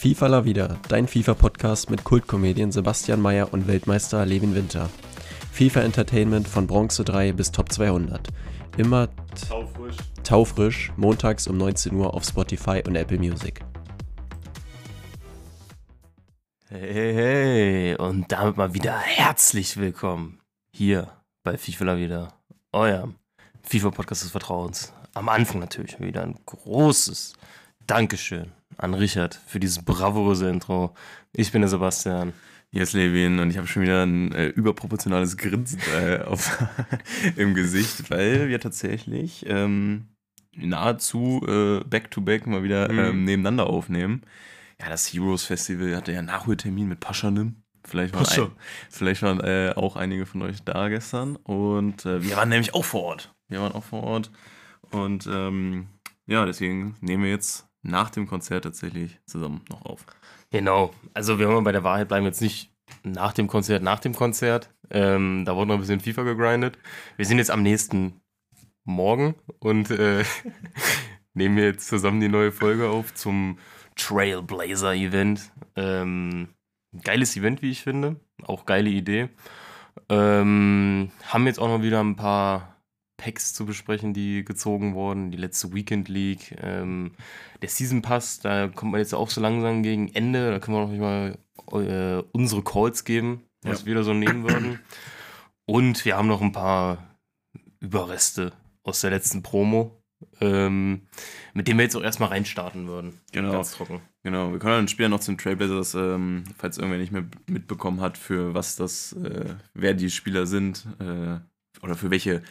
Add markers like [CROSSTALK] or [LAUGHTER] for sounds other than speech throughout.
FIFA La Vida, dein FIFA-Podcast mit Kultkomedien Sebastian Mayer und Weltmeister Levin Winter. FIFA Entertainment von Bronze 3 bis Top 200. Immer Taufrisch. taufrisch, montags um 19 Uhr auf Spotify und Apple Music. Hey, hey, hey. Und damit mal wieder herzlich willkommen hier bei FIFA La Vida, eurem FIFA-Podcast des Vertrauens. Am Anfang natürlich wieder ein großes Dankeschön an Richard für dieses bravouröse Intro. Ich bin der Sebastian. Ist Levin und ich habe schon wieder ein äh, überproportionales Grinsen äh, auf, [LAUGHS] im Gesicht, weil wir tatsächlich ähm, nahezu äh, back-to-back mal wieder Mhm. ähm, nebeneinander aufnehmen. Ja, das Heroes Festival hatte ja Nachholtermin mit Paschanim. Vielleicht waren, ein, vielleicht waren äh, auch einige von euch da gestern. Und äh, wir waren nämlich auch vor Ort. Wir waren auch vor Ort. Und ähm, ja, deswegen nehmen wir jetzt nach dem Konzert tatsächlich zusammen noch auf. Genau, also wir wollen bei der Wahrheit bleiben jetzt nicht nach dem Konzert, nach dem Konzert. Ähm, da wurde noch ein bisschen FIFA gegrindet. Wir sind jetzt am nächsten Morgen und äh, [LAUGHS] nehmen jetzt zusammen die neue Folge auf zum Trailblazer-Event. Ähm, geiles Event, wie ich finde. Auch geile Idee. Ähm, haben jetzt auch noch wieder ein paar Packs zu besprechen, die gezogen wurden. Die letzte Weekend League. Ähm, der Season Pass, da kommt man jetzt auch so langsam gegen Ende. Da können wir noch nicht mal äh, unsere Calls geben, was Ja. wir da so nehmen würden. Und wir haben noch ein paar Überreste aus der letzten Promo, ähm, mit denen wir jetzt auch erstmal reinstarten würden. Genau. Ganz trocken. Genau, wir können dann später noch zum Trailblazers, ähm, falls irgendwer nicht mehr mitbekommen hat, für was das, äh, wer die Spieler sind äh, oder für welche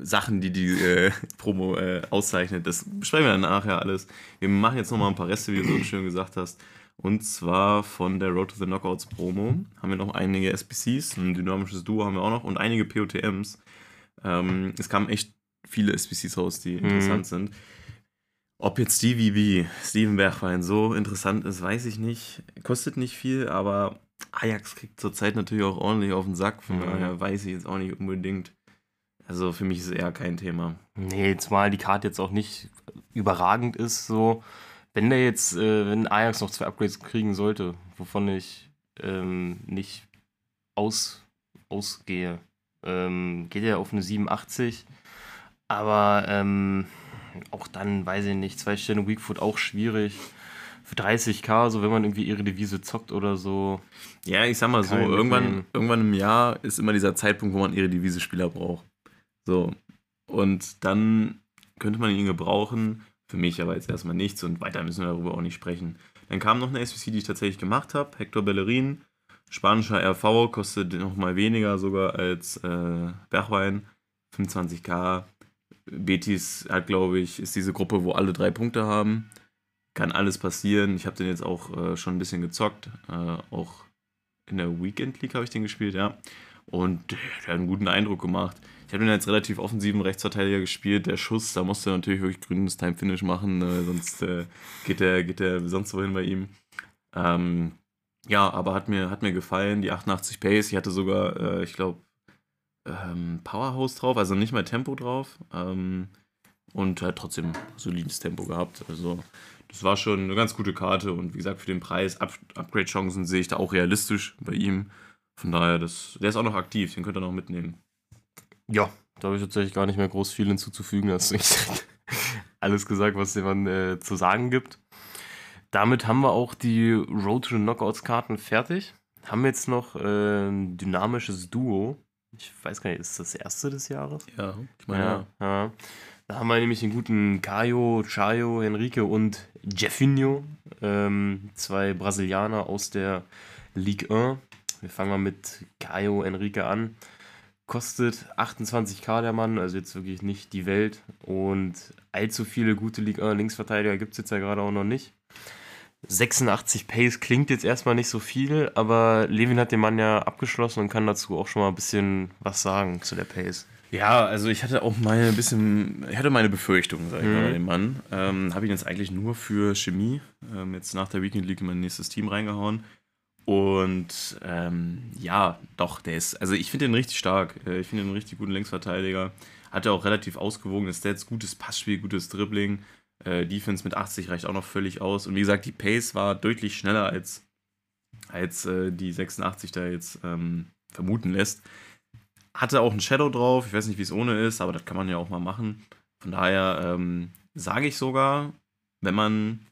Sachen, die die äh, [LAUGHS] Promo äh, auszeichnet. Das besprechen wir dann nachher alles. Wir machen jetzt nochmal ein paar Reste, wie du so schön gesagt hast. Und zwar von der Road to the Knockouts Promo haben wir noch einige SBCs, ein dynamisches Duo haben wir auch noch und einige POTMs. Ähm, es kamen echt viele SBCs raus, die interessant sind. Ob jetzt Stevie B, Steven Bergwein, so interessant ist, weiß ich nicht. Kostet nicht viel, aber Ajax kriegt zurzeit natürlich auch ordentlich auf den Sack. Von Mhm. daher weiß ich jetzt auch nicht unbedingt. Also für mich ist es eher kein Thema. Nee, zumal die Karte jetzt auch nicht überragend ist, so. Wenn der jetzt, äh, wenn Ajax noch zwei Upgrades kriegen sollte, wovon ich ähm, nicht aus, ausgehe, ähm, geht er auf eine 87. Aber ähm, auch dann, weiß ich nicht, zwei Sterne Weakfoot auch schwierig. Für 30k, so wenn man irgendwie ihre Devise zockt oder so. Ja, ich sag mal so, irgendwann, irgendwann im Jahr ist immer dieser Zeitpunkt, wo man ihre Devise-Spieler braucht. So. Und dann könnte man ihn gebrauchen. Für mich aber jetzt erstmal nichts und weiter müssen wir darüber auch nicht sprechen. Dann kam noch eine SVC, die ich tatsächlich gemacht habe. Hector Bellerin, spanischer RV, kostet nochmal weniger sogar als äh, Bergwein. 25k. Betis hat, glaube ich, ist diese Gruppe, wo alle drei Punkte haben. Kann alles passieren. Ich habe den jetzt auch äh, schon ein bisschen gezockt. Äh, auch in der Weekend League habe ich den gespielt, ja. Und der, der hat einen guten Eindruck gemacht. Ich habe den als relativ offensiven Rechtsverteidiger gespielt. Der Schuss, da musste er natürlich wirklich grünes Time-Finish machen, äh, sonst äh, geht der geht der sonst wohin bei ihm. Ähm, ja, aber hat mir, hat mir gefallen. Die 88 Pace, ich hatte sogar, äh, ich glaube, ähm, Powerhouse drauf, also nicht mal Tempo drauf. Ähm, und hat trotzdem solides Tempo gehabt. Also, das war schon eine ganz gute Karte. Und wie gesagt, für den Preis, Up Upgrade-Chancen sehe ich da auch realistisch bei ihm. Von daher, das, der ist auch noch aktiv, den könnt ihr noch mitnehmen. Ja, da habe ich tatsächlich gar nicht mehr groß viel hinzuzufügen. Da hast du echt alles gesagt, was man äh, zu sagen gibt. Damit haben wir auch die Road to the Knockouts-Karten fertig. Haben jetzt noch äh, ein dynamisches Duo. Ich weiß gar nicht, ist das das erste des Jahres? Ja, ich meine, ja. ja. Da haben wir nämlich den guten Caio, Chayo, Henrique und Jeffinho. Ähm, zwei Brasilianer aus der Ligue 1. Wir fangen mal mit Caio Henrique an. Kostet 28k der Mann, also jetzt wirklich nicht die Welt. Und allzu viele gute Ligue 1 Linksverteidiger gibt es jetzt ja gerade auch noch nicht. 86 Pace klingt jetzt erstmal nicht so viel, aber Levin hat den Mann ja abgeschlossen und kann dazu auch schon mal ein bisschen was sagen zu der Pace. Ja, also ich hatte auch meine bisschen, ich hatte meine Befürchtungen, sag ich mal, Mhm. dem Mann. Ähm, Habe ihn jetzt eigentlich nur für Chemie ähm, jetzt nach der Weekend League in mein nächstes Team reingehauen. Und ähm, ja, doch, der ist, also ich finde den richtig stark. Äh, Ich finde den richtig guten Linksverteidiger. Hatte auch relativ ausgewogene Stats, gutes Passspiel, gutes Dribbling. Äh, Defense mit 80 reicht auch noch völlig aus. Und wie gesagt, die Pace war deutlich schneller als, als äh, die 86 da jetzt ähm, vermuten lässt. Hatte auch ein Shadow drauf. Ich weiß nicht, wie es ohne ist, aber das kann man ja auch mal machen. Von daher ähm, sage ich sogar, wenn man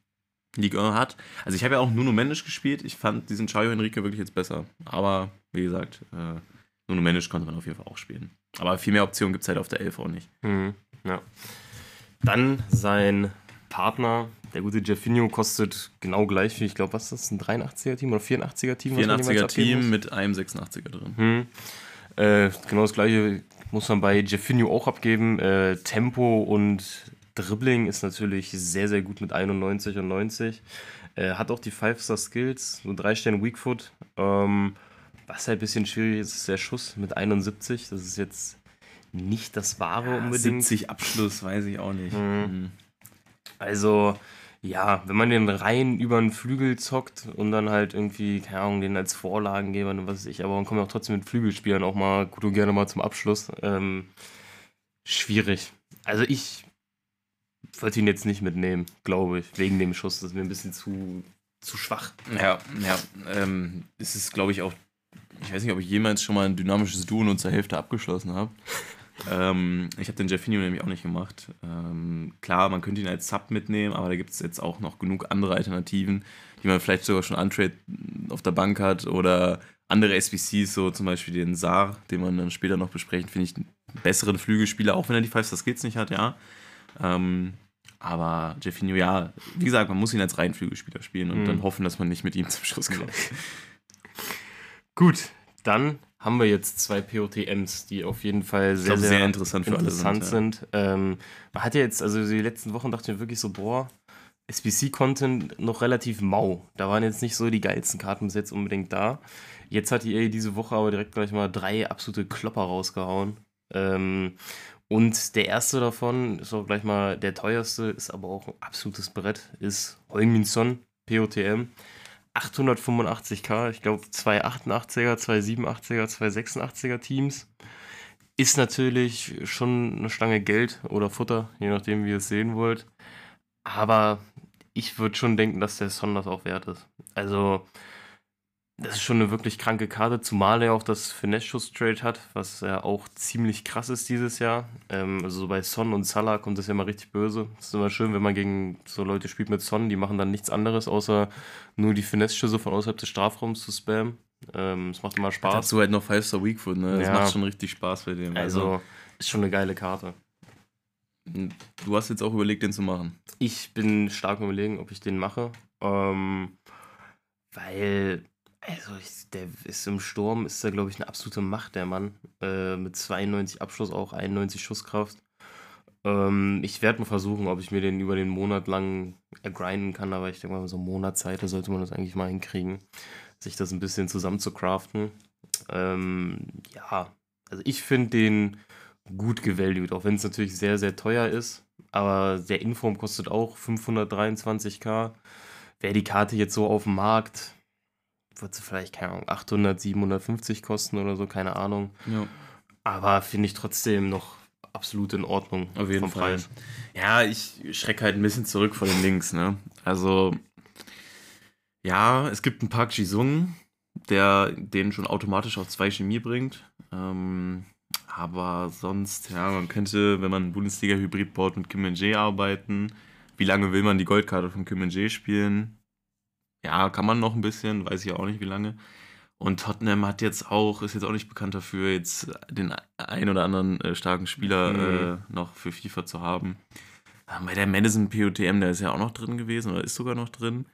Ligue 1 hat. Also ich habe ja auch Nuno Mendes gespielt. Ich fand diesen Chayo Henrique wirklich jetzt besser. Aber wie gesagt, äh, Nuno Mendes konnte man auf jeden Fall auch spielen. Aber viel mehr Optionen gibt es halt auf der 11 auch nicht. Mhm, ja. Dann sein Partner, der gute Jeffinho, kostet genau gleich wie, ich glaube, was ist das, ein 83er-Team oder 84er-Team? 84er-Team mit einem 86er drin. Hm. Äh, genau das gleiche muss man bei Jeffinho auch abgeben. Äh, Tempo und Dribbling ist natürlich sehr, sehr gut mit 91 und 90. Äh, hat auch die 5-Star-Skills, nur 3 Sterne Weakfoot. Ähm, was halt ein bisschen schwierig ist, ist der Schuss mit 71. Das ist jetzt nicht das wahre ja, unbedingt. 70 Abschluss, weiß ich auch nicht. Mhm. Mhm. Also, ja, wenn man den rein über den Flügel zockt und dann halt irgendwie, keine Ahnung, den als Vorlagengeber und was weiß ich, aber man kommt auch trotzdem mit Flügelspielern auch mal gut und gerne mal zum Abschluss. Ähm, schwierig. Also ich wollte ihn jetzt nicht mitnehmen, glaube ich, wegen dem Schuss. Das ist mir ein bisschen zu, zu schwach. Ja, ja. Ähm, es ist, glaube ich, auch. Ich weiß nicht, ob ich jemals schon mal ein dynamisches Duo nur zur Hälfte abgeschlossen habe. [LAUGHS] ähm, ich habe den Jeffinho nämlich auch nicht gemacht. Ähm, klar, man könnte ihn als Sub mitnehmen, aber da gibt es jetzt auch noch genug andere Alternativen, die man vielleicht sogar schon untrade auf der Bank hat oder andere SBCs, so zum Beispiel den Saar, den man dann später noch besprechen, finde ich einen besseren Flügelspieler, auch wenn er die 5-Star-Skills nicht hat, ja. Ähm, aber Jeffinho, ja, wie gesagt, man muss ihn als Reihenflügelspieler spielen und mhm. dann hoffen, dass man nicht mit ihm zum Schluss kommt. Gut, dann haben wir jetzt zwei POTMs, die auf jeden Fall sehr, glaub, sehr, sehr, interessant, für interessant sind. sind. Ja. Ähm, man hat ja jetzt, also die letzten Wochen dachte ich mir wirklich so, boah, SBC-Content noch relativ mau. Da waren jetzt nicht so die geilsten Karten bis jetzt unbedingt da. Jetzt hat die EA diese Woche aber direkt gleich mal drei absolute Klopper rausgehauen. Ähm, und der erste davon ist auch gleich mal der teuerste, ist aber auch ein absolutes Brett, ist Heung-Min Son, POTM. 885k, ich glaube zwei 88er, zwei 87er, zwei 86er Teams. Ist natürlich schon eine Stange Geld oder Futter, je nachdem, wie ihr es sehen wollt. Aber ich würde schon denken, dass der Son das auch wert ist. Also, das ist schon eine wirklich kranke Karte, zumal er auch das Finesse-Schuss-Trade hat, was ja auch ziemlich krass ist dieses Jahr. Ähm, also so bei Son und Salah kommt das ja mal richtig böse. Es ist immer schön, wenn man gegen so Leute spielt mit Son, die machen dann nichts anderes, außer nur die Finesse-Schüsse von außerhalb des Strafraums zu spammen. Ähm, es macht immer Spaß. Dazu halt noch Five-Star Weakfoot, ne? Das ja. macht schon richtig Spaß bei dem. Also, also ist schon eine geile Karte. Du hast jetzt auch überlegt, den zu machen. Ich bin stark überlegen, ob ich den mache. Ähm, weil also, ich, der ist im Sturm, ist er, glaube ich, eine absolute Macht, der Mann. Äh, mit 92 Abschluss, auch 91 Schusskraft. Ähm, ich werde mal versuchen, ob ich mir den über den Monat lang ergrinden kann, aber ich denke mal, so einen da sollte man das eigentlich mal hinkriegen, sich das ein bisschen zusammen zu craften. Ähm, ja, also ich finde den gut gevalued, auch wenn es natürlich sehr, sehr teuer ist. Aber der Inform kostet auch 523k. Wäre die Karte jetzt so auf dem Markt, wird sie vielleicht, keine Ahnung, 800, 750 kosten oder so, keine Ahnung. Ja. Aber finde ich trotzdem noch absolut in Ordnung. Auf jeden Fall. Preis. Ja, ich schrecke halt ein bisschen zurück vor den Links, ne? Also, ja, es gibt einen Park Jisung, der den schon automatisch auf zwei Chemie bringt. Ähm, aber sonst, ja, man könnte, wenn man einen Bundesliga-Hybrid baut, mit Kim Min arbeiten. Wie lange will man die Goldkarte von Kim Min spielen? Ja, kann man noch ein bisschen, weiß ich auch nicht wie lange. Und Tottenham hat jetzt auch, ist jetzt auch nicht bekannt dafür, jetzt den ein oder anderen äh, starken Spieler mhm. äh, noch für FIFA zu haben. Ähm, bei der Madison POTM, der ist ja auch noch drin gewesen oder ist sogar noch drin.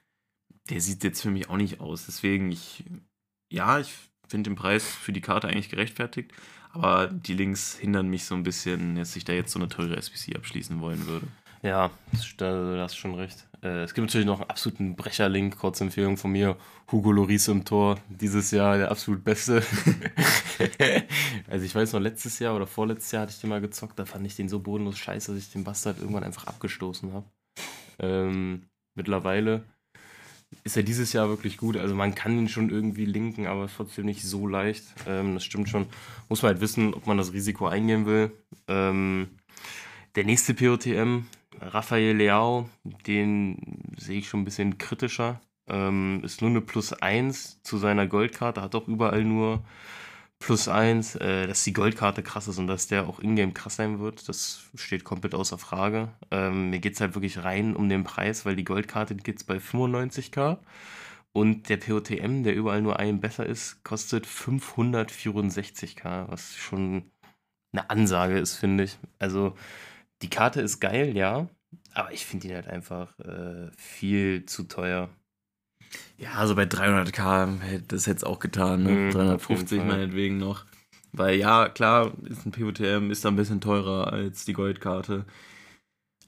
Der sieht jetzt für mich auch nicht aus. Deswegen, ich, ja, ich finde den Preis für die Karte eigentlich gerechtfertigt. Aber die Links hindern mich so ein bisschen, dass ich da jetzt so eine teure SPC abschließen wollen würde. Ja, da hast schon recht. Äh, es gibt natürlich noch einen absoluten Brecherlink, kurze Empfehlung von mir. Hugo Loris im Tor, dieses Jahr der absolut beste. [LAUGHS] also ich weiß noch, letztes Jahr oder vorletztes Jahr hatte ich den mal gezockt, da fand ich den so bodenlos scheiße, dass ich den Bastard irgendwann einfach abgestoßen habe. Ähm, mittlerweile ist er dieses Jahr wirklich gut. Also man kann ihn schon irgendwie linken, aber trotzdem nicht so leicht. Ähm, das stimmt schon. Muss man halt wissen, ob man das Risiko eingehen will. Ähm, der nächste POTM, Rafael Leao, den sehe ich schon ein bisschen kritischer. Ähm, ist nur eine Plus 1 zu seiner Goldkarte, hat auch überall nur Plus 1. Äh, dass die Goldkarte krass ist und dass der auch ingame krass sein wird, das steht komplett außer Frage. Ähm, mir geht es halt wirklich rein um den Preis, weil die Goldkarte geht bei 95k. Und der POTM, der überall nur einen besser ist, kostet 564k, was schon eine Ansage ist, finde ich. Also die Karte ist geil, ja, aber ich finde ihn halt einfach äh, viel zu teuer. Ja, also bei 300k hätte das jetzt auch getan, ne? Auf 350 jeden Fall. meinetwegen noch. Weil ja, klar, ist ein POTM, ist da ein bisschen teurer als die Goldkarte.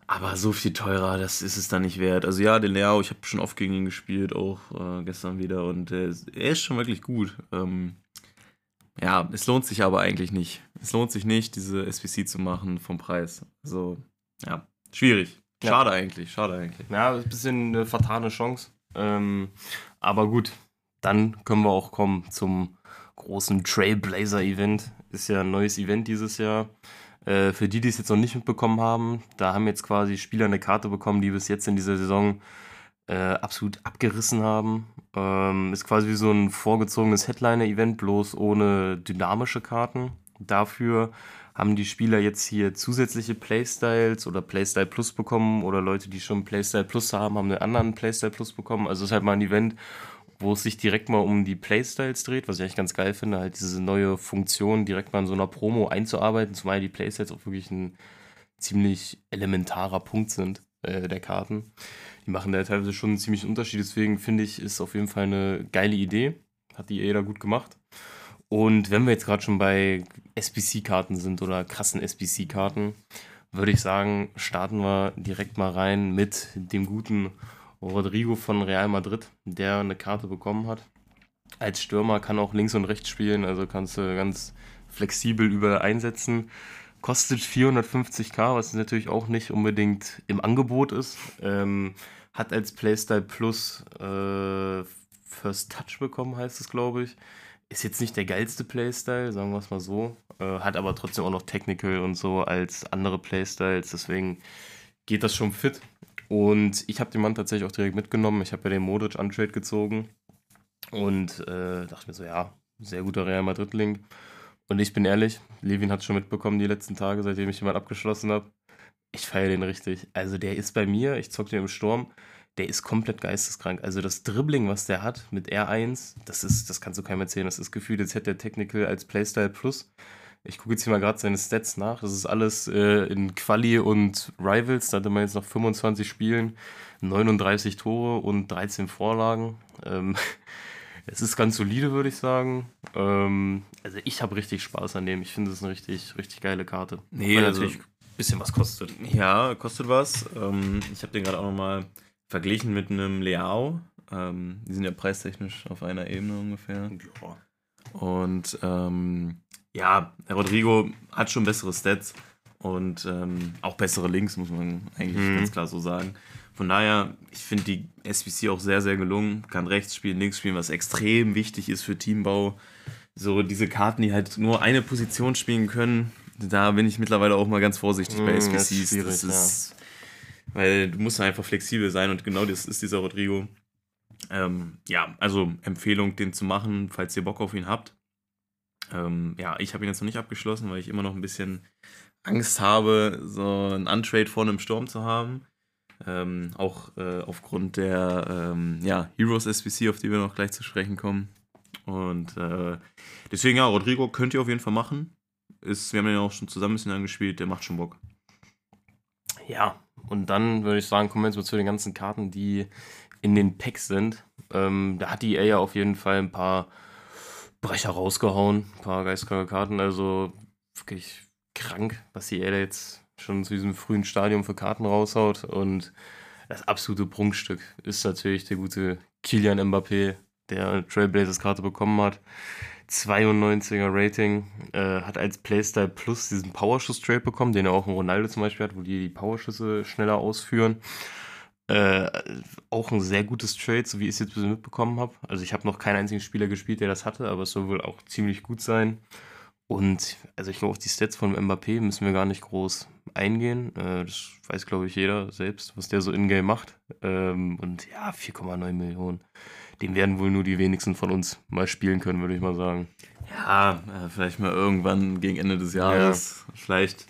Aber so viel teurer, das ist es dann nicht wert. Also ja, den Leao, ich habe schon oft gegen ihn gespielt, auch äh, gestern wieder. Und äh, er ist schon wirklich gut. Ähm, ja, es lohnt sich aber eigentlich nicht. Es lohnt sich nicht, diese SPC zu machen vom Preis. Also, ja, schwierig. Ja. Schade eigentlich, schade eigentlich. Ja, ist ein bisschen eine vertane Chance. Ähm, aber gut, dann können wir auch kommen zum großen Trailblazer-Event. Ist ja ein neues Event dieses Jahr. Äh, für die, die es jetzt noch nicht mitbekommen haben, da haben jetzt quasi Spieler eine Karte bekommen, die bis jetzt in dieser Saison äh, absolut abgerissen haben. Ähm, ist quasi wie so ein vorgezogenes Headliner-Event, bloß ohne dynamische Karten. Dafür haben die Spieler jetzt hier zusätzliche Playstyles oder Playstyle Plus bekommen oder Leute, die schon Playstyle Plus haben, haben einen anderen Playstyle Plus bekommen. Also es ist halt mal ein Event, wo es sich direkt mal um die Playstyles dreht, was ich eigentlich ganz geil finde, halt diese neue Funktion direkt mal in so einer Promo einzuarbeiten, zumal die Playstyles auch wirklich ein ziemlich elementarer Punkt sind äh, der Karten. Die machen da teilweise schon einen ziemlichen Unterschied, deswegen finde ich, ist auf jeden Fall eine geile Idee. Hat die EA da gut gemacht. Und wenn wir jetzt gerade schon bei SBC-Karten sind oder krassen SBC-Karten, würde ich sagen, starten wir direkt mal rein mit dem guten Rodrigo von Real Madrid, der eine Karte bekommen hat. Als Stürmer kann auch links und rechts spielen, also kannst du ganz flexibel überall einsetzen. Kostet 450k, was natürlich auch nicht unbedingt im Angebot ist. Ähm, hat als Playstyle Plus äh, First Touch bekommen, heißt es, glaube ich. Ist jetzt nicht der geilste Playstyle, sagen wir es mal so. Äh, hat aber trotzdem auch noch Technical und so als andere Playstyles. Deswegen geht das schon fit. Und ich habe den Mann tatsächlich auch direkt mitgenommen. Ich habe ja den Modric Untrade gezogen. Und äh, dachte mir so, ja, sehr guter Real Madrid-Link. Und ich bin ehrlich, Levin hat schon mitbekommen die letzten Tage, seitdem ich jemand abgeschlossen habe. Ich feiere den richtig. Also der ist bei mir, ich zocke den im Sturm, der ist komplett geisteskrank. Also das Dribbling, was der hat mit R1, das ist, das kannst du keinem erzählen. Das ist gefühlt, jetzt hätte der Technical als Playstyle Plus. Ich gucke jetzt hier mal gerade seine Stats nach. Das ist alles äh, in Quali und Rivals. Da hatte man jetzt noch 25 Spielen, 39 Tore und 13 Vorlagen. Ähm, [LAUGHS] es ist ganz solide, würde ich sagen. Ähm, also ich habe richtig Spaß an dem. Ich finde es eine richtig, richtig geile Karte. Nee, also- natürlich bisschen was kostet. Ja, kostet was. Ähm, ich habe den gerade auch nochmal verglichen mit einem Leao. Ähm, die sind ja preistechnisch auf einer Ebene ungefähr. Ja. Und ähm, ja, Rodrigo hat schon bessere Stats und ähm, auch bessere Links, muss man eigentlich Mhm. ganz klar so sagen. Von daher, ich finde die SBC auch sehr, sehr gelungen. Kann rechts spielen, links spielen, was extrem wichtig ist für Teambau. So diese Karten, die halt nur eine Position spielen können, da bin ich mittlerweile auch mal ganz vorsichtig bei Mm, das SBCs. das ist, weil du musst einfach flexibel sein und genau das ist dieser Rodrigo. Ähm, ja, also Empfehlung, den zu machen, falls ihr Bock auf ihn habt. Ähm, ja, ich habe ihn jetzt noch nicht abgeschlossen, weil ich immer noch ein bisschen Angst habe, so ein Untrade vor einem Sturm zu haben. Ähm, auch äh, aufgrund der ähm, ja, Heroes SBC, auf die wir noch gleich zu sprechen kommen. Und äh, deswegen, ja, Rodrigo könnt ihr auf jeden Fall machen. Ist, wir haben ja auch schon zusammen ein bisschen angespielt, der macht schon Bock. Ja, und dann würde ich sagen, kommen wir jetzt mal zu den ganzen Karten, die in den Packs sind. Ähm, da hat die EA ja auf jeden Fall ein paar Brecher rausgehauen, ein paar geistkranke Karten. Also wirklich krank, was die EA da jetzt schon zu diesem frühen Stadium für Karten raushaut. Und das absolute Prunkstück ist natürlich der gute Kilian Mbappé, der eine Trailblazers Karte bekommen hat. 92er Rating, äh, hat als Playstyle Plus diesen Powerschuss-Trade bekommen, den er auch in Ronaldo zum Beispiel hat, wo die die Powerschüsse schneller ausführen. Äh, auch ein sehr gutes Trade, so wie ich es jetzt ein bisschen mitbekommen habe. Also ich habe noch keinen einzigen Spieler gespielt, der das hatte, aber es soll wohl auch ziemlich gut sein. Und also ich glaube, auf die Stats von Mbappé müssen wir gar nicht groß eingehen. Äh, das weiß, glaube ich, jeder selbst, was der so in-game macht. Ähm, und ja, 4,9 Millionen. Den werden wohl nur die wenigsten von uns mal spielen können, würde ich mal sagen. Ja, äh, vielleicht mal irgendwann gegen Ende des Jahres. Ja. Vielleicht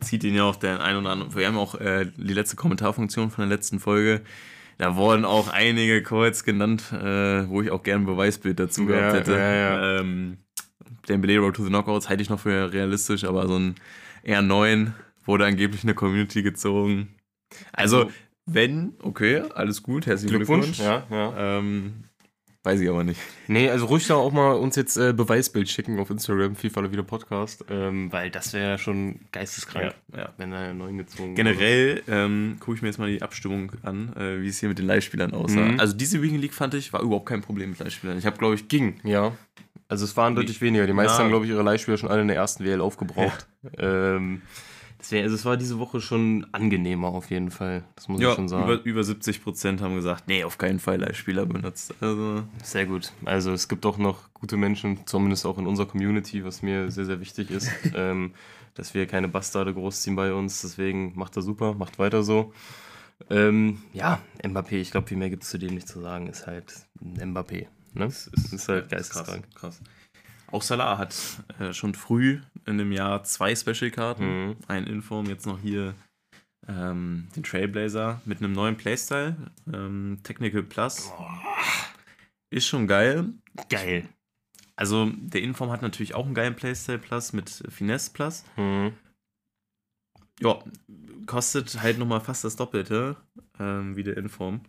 zieht ihn ja auch der ein oder andere. Wir haben auch äh, die letzte Kommentarfunktion von der letzten Folge. Da wurden auch einige Codes genannt, äh, wo ich auch gerne ein Beweisbild dazu gehabt hätte. Ja, ja. Ähm, Dembele Road to the Knockouts halte ich noch für realistisch, aber so ein R9 wurde angeblich in der Community gezogen. Also, also wenn, okay, alles gut, herzlichen Glückwunsch. Glückwunsch. Ja, ja. Ähm, Weiß ich aber nicht. Nee, also ruhig da auch mal uns jetzt äh, Beweisbild schicken auf Instagram, FIFA wieder Podcast, ähm, weil das wäre ja schon geisteskrank, ja, ja. wenn er neuen gezogen Generell ähm, gucke ich mir jetzt mal die Abstimmung an, äh, wie es hier mit den Live-Spielern aussah. Mhm. Also diese Weekend League fand ich, war überhaupt kein Problem mit Live-Spielern. Ich habe, glaube ich, ging, ja. Also es waren deutlich weniger. Die meisten ja. haben, glaube ich, ihre Live-Spieler schon alle in der ersten WL aufgebraucht. Ähm, Deswegen, also es war diese Woche schon angenehmer auf jeden Fall. Das muss ja, ich schon sagen. Über, über 70 Prozent haben gesagt, nee, auf keinen Fall Live-Spieler benutzt. Also. Sehr gut. Also es gibt auch noch gute Menschen, zumindest auch in unserer Community, was mir sehr, sehr wichtig ist, [LAUGHS] ähm, dass wir keine Bastarde großziehen bei uns. Deswegen macht er super, macht weiter so. Ähm, ja, Mbappé, ich glaube, viel mehr gibt es zu dem nicht zu sagen, ist halt Mbappé. Ne? Das ist, ist halt geisteskrank. Krass, krass. Auch Salah hat äh, schon früh in dem Jahr zwei Special-Karten. Mhm. Ein Inform, jetzt noch hier ähm, den Trailblazer mit einem neuen Playstyle. Ähm, Technical Plus. Oh. Ist schon geil. Geil. Also der Inform hat natürlich auch einen geilen Playstyle Plus mit Finesse Plus. Mhm. Ja, kostet halt nochmal fast das Doppelte ähm, wie der Inform.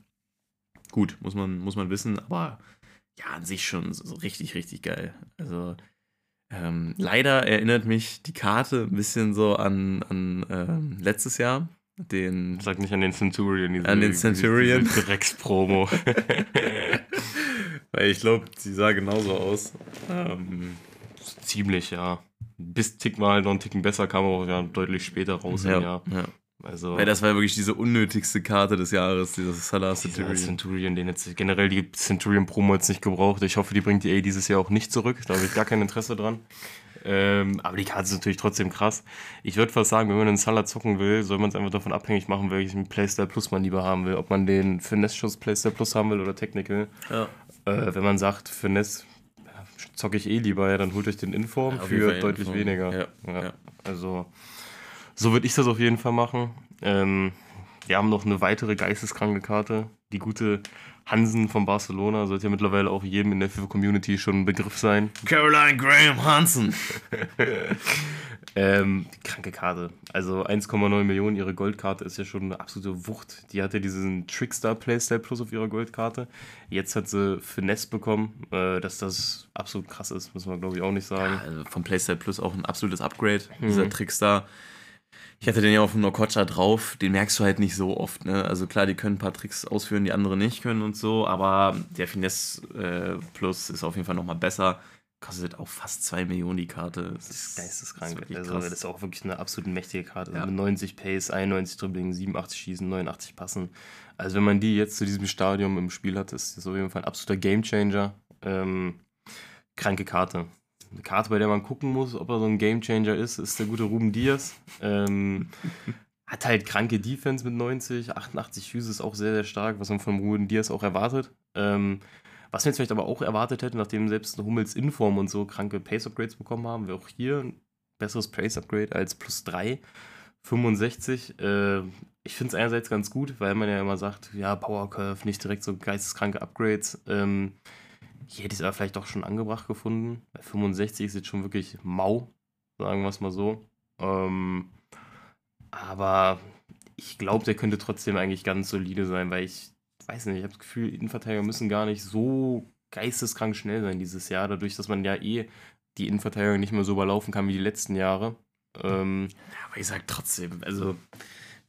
Gut, muss man, muss man wissen, aber ja, an sich schon so richtig, richtig geil. Also ähm, leider erinnert mich die Karte ein bisschen so an, an ähm, letztes Jahr. Den, Sag nicht an den Centurion. Diese, an den Centurion. Dreckspromo. [LAUGHS] Weil ich glaube, sie sah genauso aus. Ähm, ziemlich, ja. Bis Tick mal noch einen Ticken besser, kam auch ja deutlich später raus ja, im Jahr. Ja. Also, Weil das war wirklich diese unnötigste Karte des Jahres, dieses Salah Centurion. Centurion, den jetzt generell die Centurion Promo jetzt nicht gebraucht. Ich hoffe, die bringt die A dieses Jahr auch nicht zurück. Da habe ich gar kein Interesse dran. Ähm, aber die Karte ist natürlich trotzdem krass. Ich würde fast sagen, wenn man einen Salah zocken will, soll man es einfach davon abhängig machen, welchen Playstyle Plus man lieber haben will. Ob man den Finesse-Schuss Playstyle Plus haben will oder Technical. Ja. Äh, wenn man sagt, Finesse zocke ich eh lieber, ja, dann holt euch den Inform ja, für deutlich Inform. weniger. Ja. Ja. Also so würde ich das auf jeden Fall machen. Ähm, wir haben noch eine weitere geisteskranke Karte. Die gute Hansen von Barcelona sollte ja mittlerweile auch jedem in der FIFA-Community schon ein Begriff sein. [LAUGHS] Caroline Graham Hansen. ähm, kranke Karte. Also 1,9 Millionen, ihre Goldkarte ist ja schon eine absolute Wucht. Die hatte diesen Trickstar Playstyle Plus auf ihrer Goldkarte. Jetzt hat sie Finesse bekommen, äh, dass das absolut krass ist, muss man glaube ich auch nicht sagen. Ja, also vom Playstyle Plus auch ein absolutes Upgrade. Mhm. Dieser Trickstar ich hatte den ja auf dem Nokocha drauf, den merkst du halt nicht so oft. Ne? Also klar, die können ein paar Tricks ausführen, die andere nicht können und so, aber der Finesse äh, Plus ist auf jeden Fall nochmal besser. Kostet auch fast 2 Millionen die Karte. Das ist geisteskrank. Das ist also, das ist auch wirklich eine absolut mächtige Karte. Ja. Also mit 90 Pace, 91 Dribbling, 87 Schießen, 89 Passen. Also, wenn man die jetzt zu diesem Stadium im Spiel hat, ist das auf jeden Fall ein absoluter Gamechanger. Ähm, kranke Karte eine Karte, bei der man gucken muss, ob er so ein Gamechanger ist, ist der gute Ruben Diaz. Ähm, [LAUGHS] hat halt kranke Defense mit 90, 88 Füße ist auch sehr, sehr stark, was man von Ruben Diaz auch erwartet. Ähm, was wir jetzt vielleicht aber auch erwartet hätten, nachdem selbst Hummels Inform und so kranke Pace-Upgrades bekommen haben, wir auch hier ein besseres Pace-Upgrade als plus 3, 65. Äh, ich finde es einerseits ganz gut, weil man ja immer sagt, ja, Power Curve, nicht direkt so geisteskranke Upgrades. Ähm, hier hätte ich es aber vielleicht auch schon angebracht gefunden. Bei 65 ist jetzt schon wirklich mau, sagen wir es mal so. Ähm, aber ich glaube, der könnte trotzdem eigentlich ganz solide sein, weil ich weiß nicht, ich habe das Gefühl, Innenverteidiger müssen gar nicht so geisteskrank schnell sein dieses Jahr, dadurch, dass man ja eh die Innenverteidigung nicht mehr so überlaufen kann wie die letzten Jahre. Ähm, aber ich sag trotzdem, also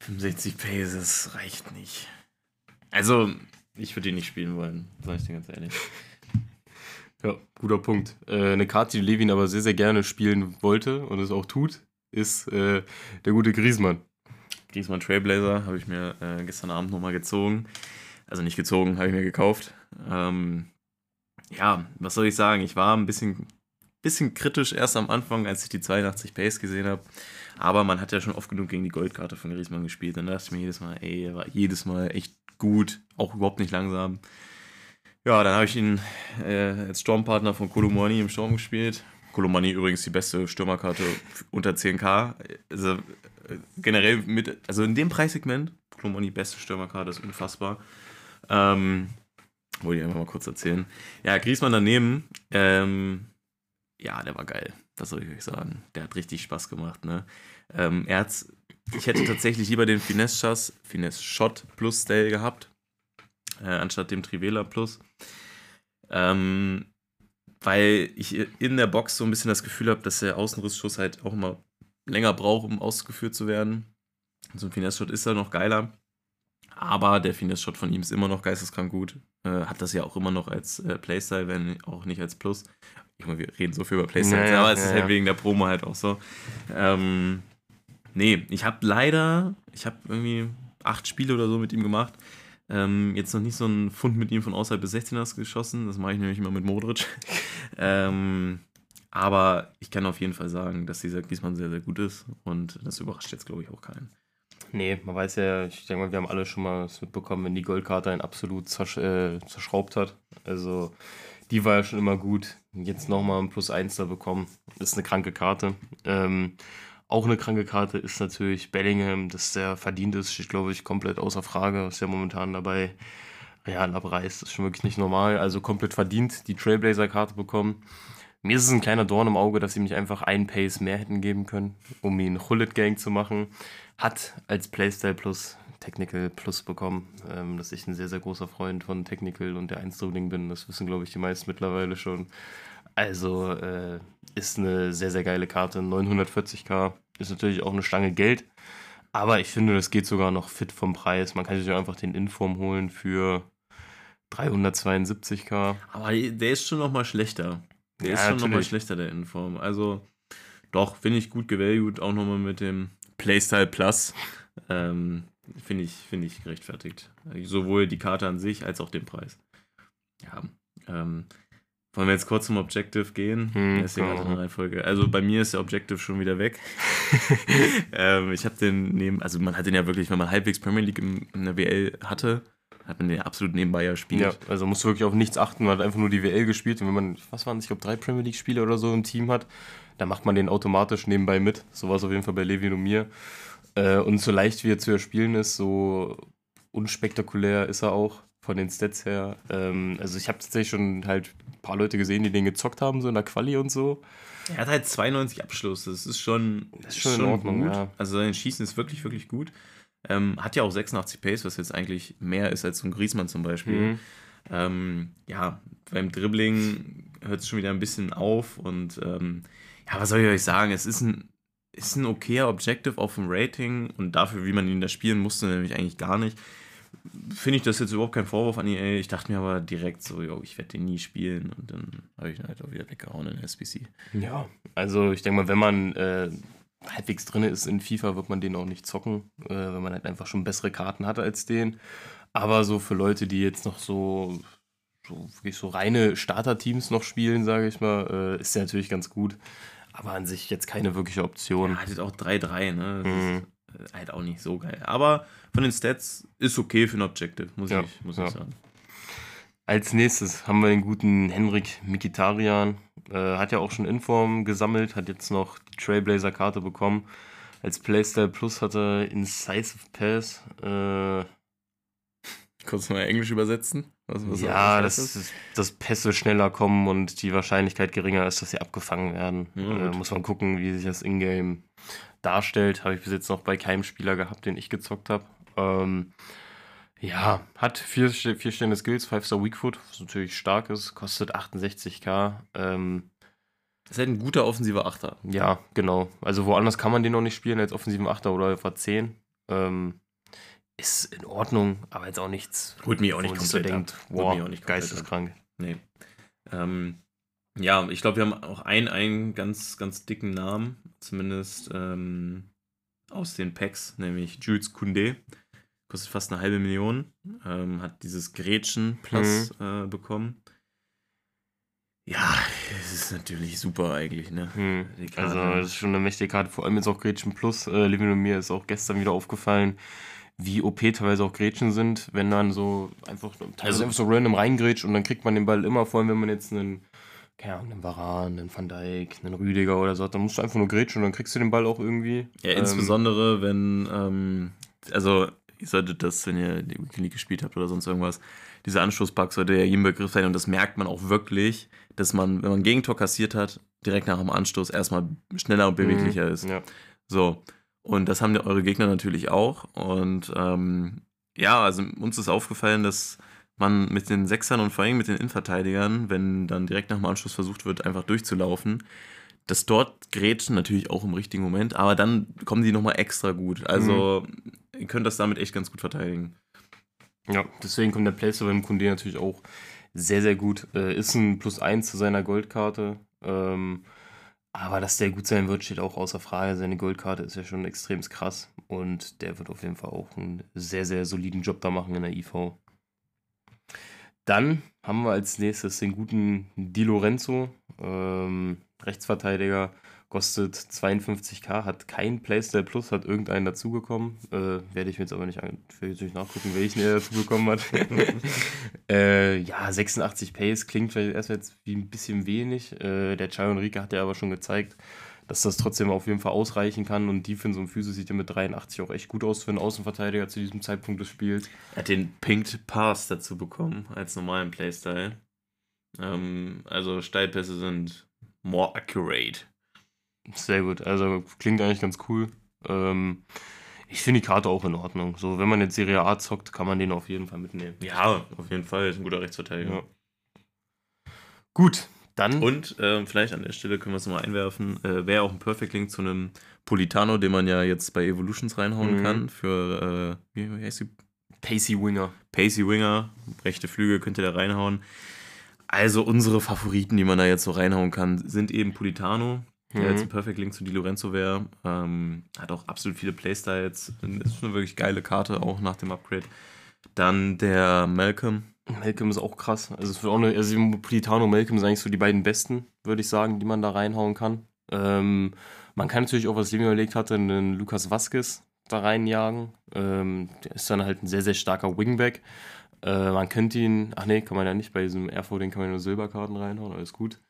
65 Paces reicht nicht. Also, ich würde ihn nicht spielen wollen, sag ich dir ganz ehrlich. Ja, guter Punkt. Äh, eine Karte, die Levin aber sehr, sehr gerne spielen wollte und es auch tut, ist äh, der gute Griesmann. Griesmann Trailblazer habe ich mir äh, gestern Abend nochmal gezogen. Also nicht gezogen, habe ich mir gekauft. Ähm, ja, was soll ich sagen? Ich war ein bisschen bisschen kritisch erst am Anfang, als ich die 82 Pace gesehen habe. Aber man hat ja schon oft genug gegen die Goldkarte von Griezmann gespielt. Und da dachte ich mir jedes Mal, ey, er war jedes Mal echt gut, auch überhaupt nicht langsam. Ja, dann habe ich ihn äh, als Sturmpartner von Kolomani im Sturm gespielt. Kolomani übrigens die beste Stürmerkarte unter 10k. Also äh, generell mit, also in dem Preissegment, Kolomani beste Stürmerkarte ist unfassbar. Ähm, wollte ich einfach mal kurz erzählen. Ja, Griezmann daneben, ähm, ja, der war geil. Was soll ich euch sagen? Der hat richtig Spaß gemacht, ne? Ähm, er hat's, ich hätte tatsächlich lieber den Finesse-Shot plus Style gehabt, äh, anstatt dem Trivela plus. Ähm, weil ich in der Box so ein bisschen das Gefühl habe, dass der Außenrissschuss halt auch immer länger braucht, um ausgeführt zu werden. So ein Finesse-Shot ist da noch geiler. Aber der Finesse-Shot von ihm ist immer noch geisteskrank gut. Äh, hat das ja auch immer noch als äh, Playstyle, wenn auch nicht als Plus. Ich meine, wir reden so viel über Playstyles, Ja, ja, aber es ja, ist halt ja. wegen der Promo halt auch so. Ähm, nee, ich habe leider, ich habe irgendwie acht Spiele oder so mit ihm gemacht. Ähm, jetzt noch nicht so einen Fund mit ihm von außerhalb des 16ers geschossen. Das mache ich nämlich immer mit Modric. [LAUGHS] ähm, aber ich kann auf jeden Fall sagen, dass dieser Griezmann sehr, sehr gut ist. Und das überrascht jetzt, glaube ich, auch keinen. Nee, man weiß ja, ich denke mal, wir haben alle schon mal mitbekommen, wenn die Goldkarte einen absolut zersch äh, zerschraubt hat. Also, die war ja schon immer gut. Jetzt nochmal ein Plus 1 da bekommen. Ist eine kranke Karte. Ähm, auch eine kranke Karte ist natürlich Bellingham, dass der verdient ist, steht, glaube ich, komplett außer Frage. Ist ja momentan dabei Real abreißt. Das ist schon wirklich nicht normal. Also komplett verdient die Trailblazer-Karte bekommen. Mir ist es ein kleiner Dorn im Auge, dass sie nicht einfach einen Pace mehr hätten geben können, um ihn Hullet Gang zu machen. Hat als Playstyle Plus Technical Plus bekommen, ähm, dass ich ein sehr, sehr großer Freund von Technical und der 1 Dribbling bin. Das wissen, glaube ich, die meisten mittlerweile schon. Also äh, ist eine sehr, sehr geile Karte. 940k ist natürlich auch eine Stange Geld. Aber ich finde, das geht sogar noch fit vom Preis. Man kann sich auch einfach den Inform holen für 372k. Aber der ist schon noch mal schlechter. Der Ja, ist schon noch mal natürlich. schlechter, der Inform. Also, doch, finde ich gut gevalued, auch noch mal mit dem Playstyle Plus. Ähm, finde ich, finde ich gerechtfertigt. Sowohl die Karte an sich als auch den Preis. Ja, ähm, wollen wir jetzt kurz zum Objective gehen? Hm, ist in der Reihenfolge. Also bei mir ist der Objective schon wieder weg. [LAUGHS] ähm, ich habe den neben, also man hat den ja wirklich, wenn man halbwegs Premier League in der WL hatte, hat man den ja absolut nebenbei ja. Ja, also musst du wirklich auf nichts achten, man hat einfach nur die WL gespielt und wenn man, was waren es, ich glaube drei Premier League Spiele oder so im Team hat, dann macht man den automatisch nebenbei mit. So war es auf jeden Fall bei Levin und mir. Äh, und so leicht wie er zu erspielen ist, so unspektakulär ist er auch von den Stats her. Ähm, also ich habe tatsächlich schon halt ein paar Leute gesehen, die den gezockt haben, so in der Quali und so. Er hat halt 92 Abschluss, das ist schon, Das ist schon in Ordnung, gut. ja. Also sein Schießen ist wirklich, wirklich gut. Ähm, hat ja auch 86 Pace, was jetzt eigentlich mehr ist als so ein Griesmann zum Beispiel. Mhm. Ähm, ja, beim Dribbling hört es schon wieder ein bisschen auf und ähm, ja, was soll ich euch sagen? Es ist ein, ist ein okayer Objective auf dem Rating und dafür, wie man ihn da spielen musste, nämlich eigentlich gar nicht. Finde ich das jetzt überhaupt kein Vorwurf an EA. Ich dachte mir aber direkt so, yo, ich werde den nie spielen und dann habe ich ihn halt auch wieder weggehauen in SBC. Ja, also ich denke mal, wenn man äh, halbwegs drin ist in FIFA, wird man den auch nicht zocken, äh, wenn man halt einfach schon bessere Karten hat als den. Aber so für Leute, die jetzt noch so, so wirklich so reine Starter-Teams noch spielen, sage ich mal, äh, ist der natürlich ganz gut. Aber an sich jetzt keine wirkliche Option. Ja, hat jetzt auch 3-3, ne? Das Mhm. Ist äh, halt auch nicht so geil. Aber von den Stats ist okay für ein Objective, muss, Ja, ich, muss ja. ich sagen. Als nächstes haben wir den guten Henrik Mikitarian. Äh, hat ja auch schon Inform gesammelt, hat jetzt noch die Trailblazer-Karte bekommen. Als Playstyle Plus hat er Incisive Pass. Äh, Kurz mal Englisch übersetzen. Was, was ja, dass, heißt dass, Pässe schneller kommen und die Wahrscheinlichkeit geringer ist, dass sie abgefangen werden. Ja, äh, muss man gucken, wie sich das Ingame darstellt. Habe ich bis jetzt noch bei keinem Spieler gehabt, den ich gezockt habe. Ähm, ja, hat vier, vier Sterne Skills, 5-Star Weakfoot, was natürlich stark ist, kostet 68k. Ähm, Das ist halt ein guter offensiver Achter. ja, genau. Also woanders kann man den noch nicht spielen als offensiven Achter oder etwa 10. Ähm, ist in Ordnung, aber jetzt auch nichts, Holt mich auch nicht komplett denkt, wow, geisteskrank. Nee. Ähm, ja, ich glaube, wir haben auch einen, einen ganz, ganz dicken Namen, zumindest ähm, aus den Packs, nämlich Jules Koundé. Kostet fast eine halbe Million. Ähm, hat dieses Gretchen Plus äh, bekommen. Ja, es ist natürlich super eigentlich, ne? Hm. Karte. Also, das ist schon eine mächtige Karte. Vor allem jetzt auch Gretchen Plus. Äh, Levin und mir ist auch gestern wieder aufgefallen, wie OP teilweise auch Gretchen sind, wenn man so einfach, teilweise Also- einfach so random reingrätscht und dann kriegt man den Ball immer, vor allem wenn man jetzt einen, keine Ahnung, einen Varan, einen Van Dijk, einen Rüdiger oder so dann musst du einfach nur grätschen und dann kriegst du den Ball auch irgendwie. Ja, Ähm, insbesondere wenn, ähm, also ihr solltet das, wenn ihr die Weekend League gespielt habt oder sonst irgendwas, dieser Anstoßpack sollte ja jedem Begriff sein und das merkt man auch wirklich, dass man, wenn man ein Gegentor kassiert hat, direkt nach dem Anstoß erstmal schneller und beweglicher ist. Ja. So. Und das haben ja eure Gegner natürlich auch. Und ähm, ja, also uns ist aufgefallen, dass man mit den Sechsern und vor allem mit den Innenverteidigern, wenn dann direkt nach dem Anschluss versucht wird, einfach durchzulaufen, dass dort grätschen natürlich auch im richtigen Moment, aber dann kommen die nochmal extra gut. Also ihr könnt das damit echt ganz gut verteidigen. Ja, deswegen kommt der Playstyle beim Kunde natürlich auch sehr, sehr gut. Äh, ist ein Plus 1 zu seiner Goldkarte. Ähm, aber dass der gut sein wird, steht auch außer Frage. Seine Goldkarte ist ja schon extrem krass. Und der wird auf jeden Fall auch einen sehr, sehr soliden Job da machen in der IV. Dann haben wir als nächstes den guten Di Lorenzo, ähm, Rechtsverteidiger, kostet 52k, hat kein Playstyle Plus, hat irgendeinen dazugekommen. Äh, werde ich mir jetzt aber nicht jetzt nicht nachgucken, welchen er dazu bekommen hat. [LAUGHS] äh, ja, 86 Pace klingt vielleicht erstmal jetzt wie ein bisschen wenig. Äh, der Chai Enrique hat ja aber schon gezeigt, dass das trotzdem auf jeden Fall ausreichen kann und Defense und Physis sieht ja mit 83 auch echt gut aus für einen Außenverteidiger zu diesem Zeitpunkt des Spiels. Er hat den Pinked Pass dazu bekommen, als normalen Playstyle. Ähm, also Steilpässe sind more accurate. Sehr gut, also klingt eigentlich ganz cool. Ähm, ich finde die Karte auch in Ordnung. So, wenn man jetzt Serie A zockt, kann man den auf jeden Fall mitnehmen. Ja, auf jeden Fall. Ist ein guter Rechtsverteidiger. Ja. Gut, dann. Und ähm, vielleicht an der Stelle können wir es nochmal einwerfen, äh, wäre auch ein Perfect Link zu einem Politano, den man ja jetzt bei Evolutions reinhauen Mhm. kann. Für, äh, wie, heißt die? Pacey Winger. Pacey Winger, rechte Flügel könnt ihr da reinhauen. Also unsere Favoriten, die man da jetzt so reinhauen kann, sind eben Politano, der Mhm. jetzt ein Perfect Link zu Di Lorenzo wäre. Ähm, hat auch absolut viele Playstyles. Ist eine wirklich geile Karte, auch nach dem Upgrade. Dann der Malcolm. Malcolm ist auch krass. Also, es wird auch eine, also Politano und Malcolm sind eigentlich so die beiden besten, würde ich sagen, die man da reinhauen kann. Ähm, man kann natürlich auch, was ich mir überlegt hatte, einen Lukas Vasquez da reinjagen. Ähm, der ist dann halt ein sehr, sehr starker Wingback. Äh, man könnte ihn, ach nee, kann man ja nicht, bei diesem Airflow, den kann man nur Silberkarten reinhauen, alles gut.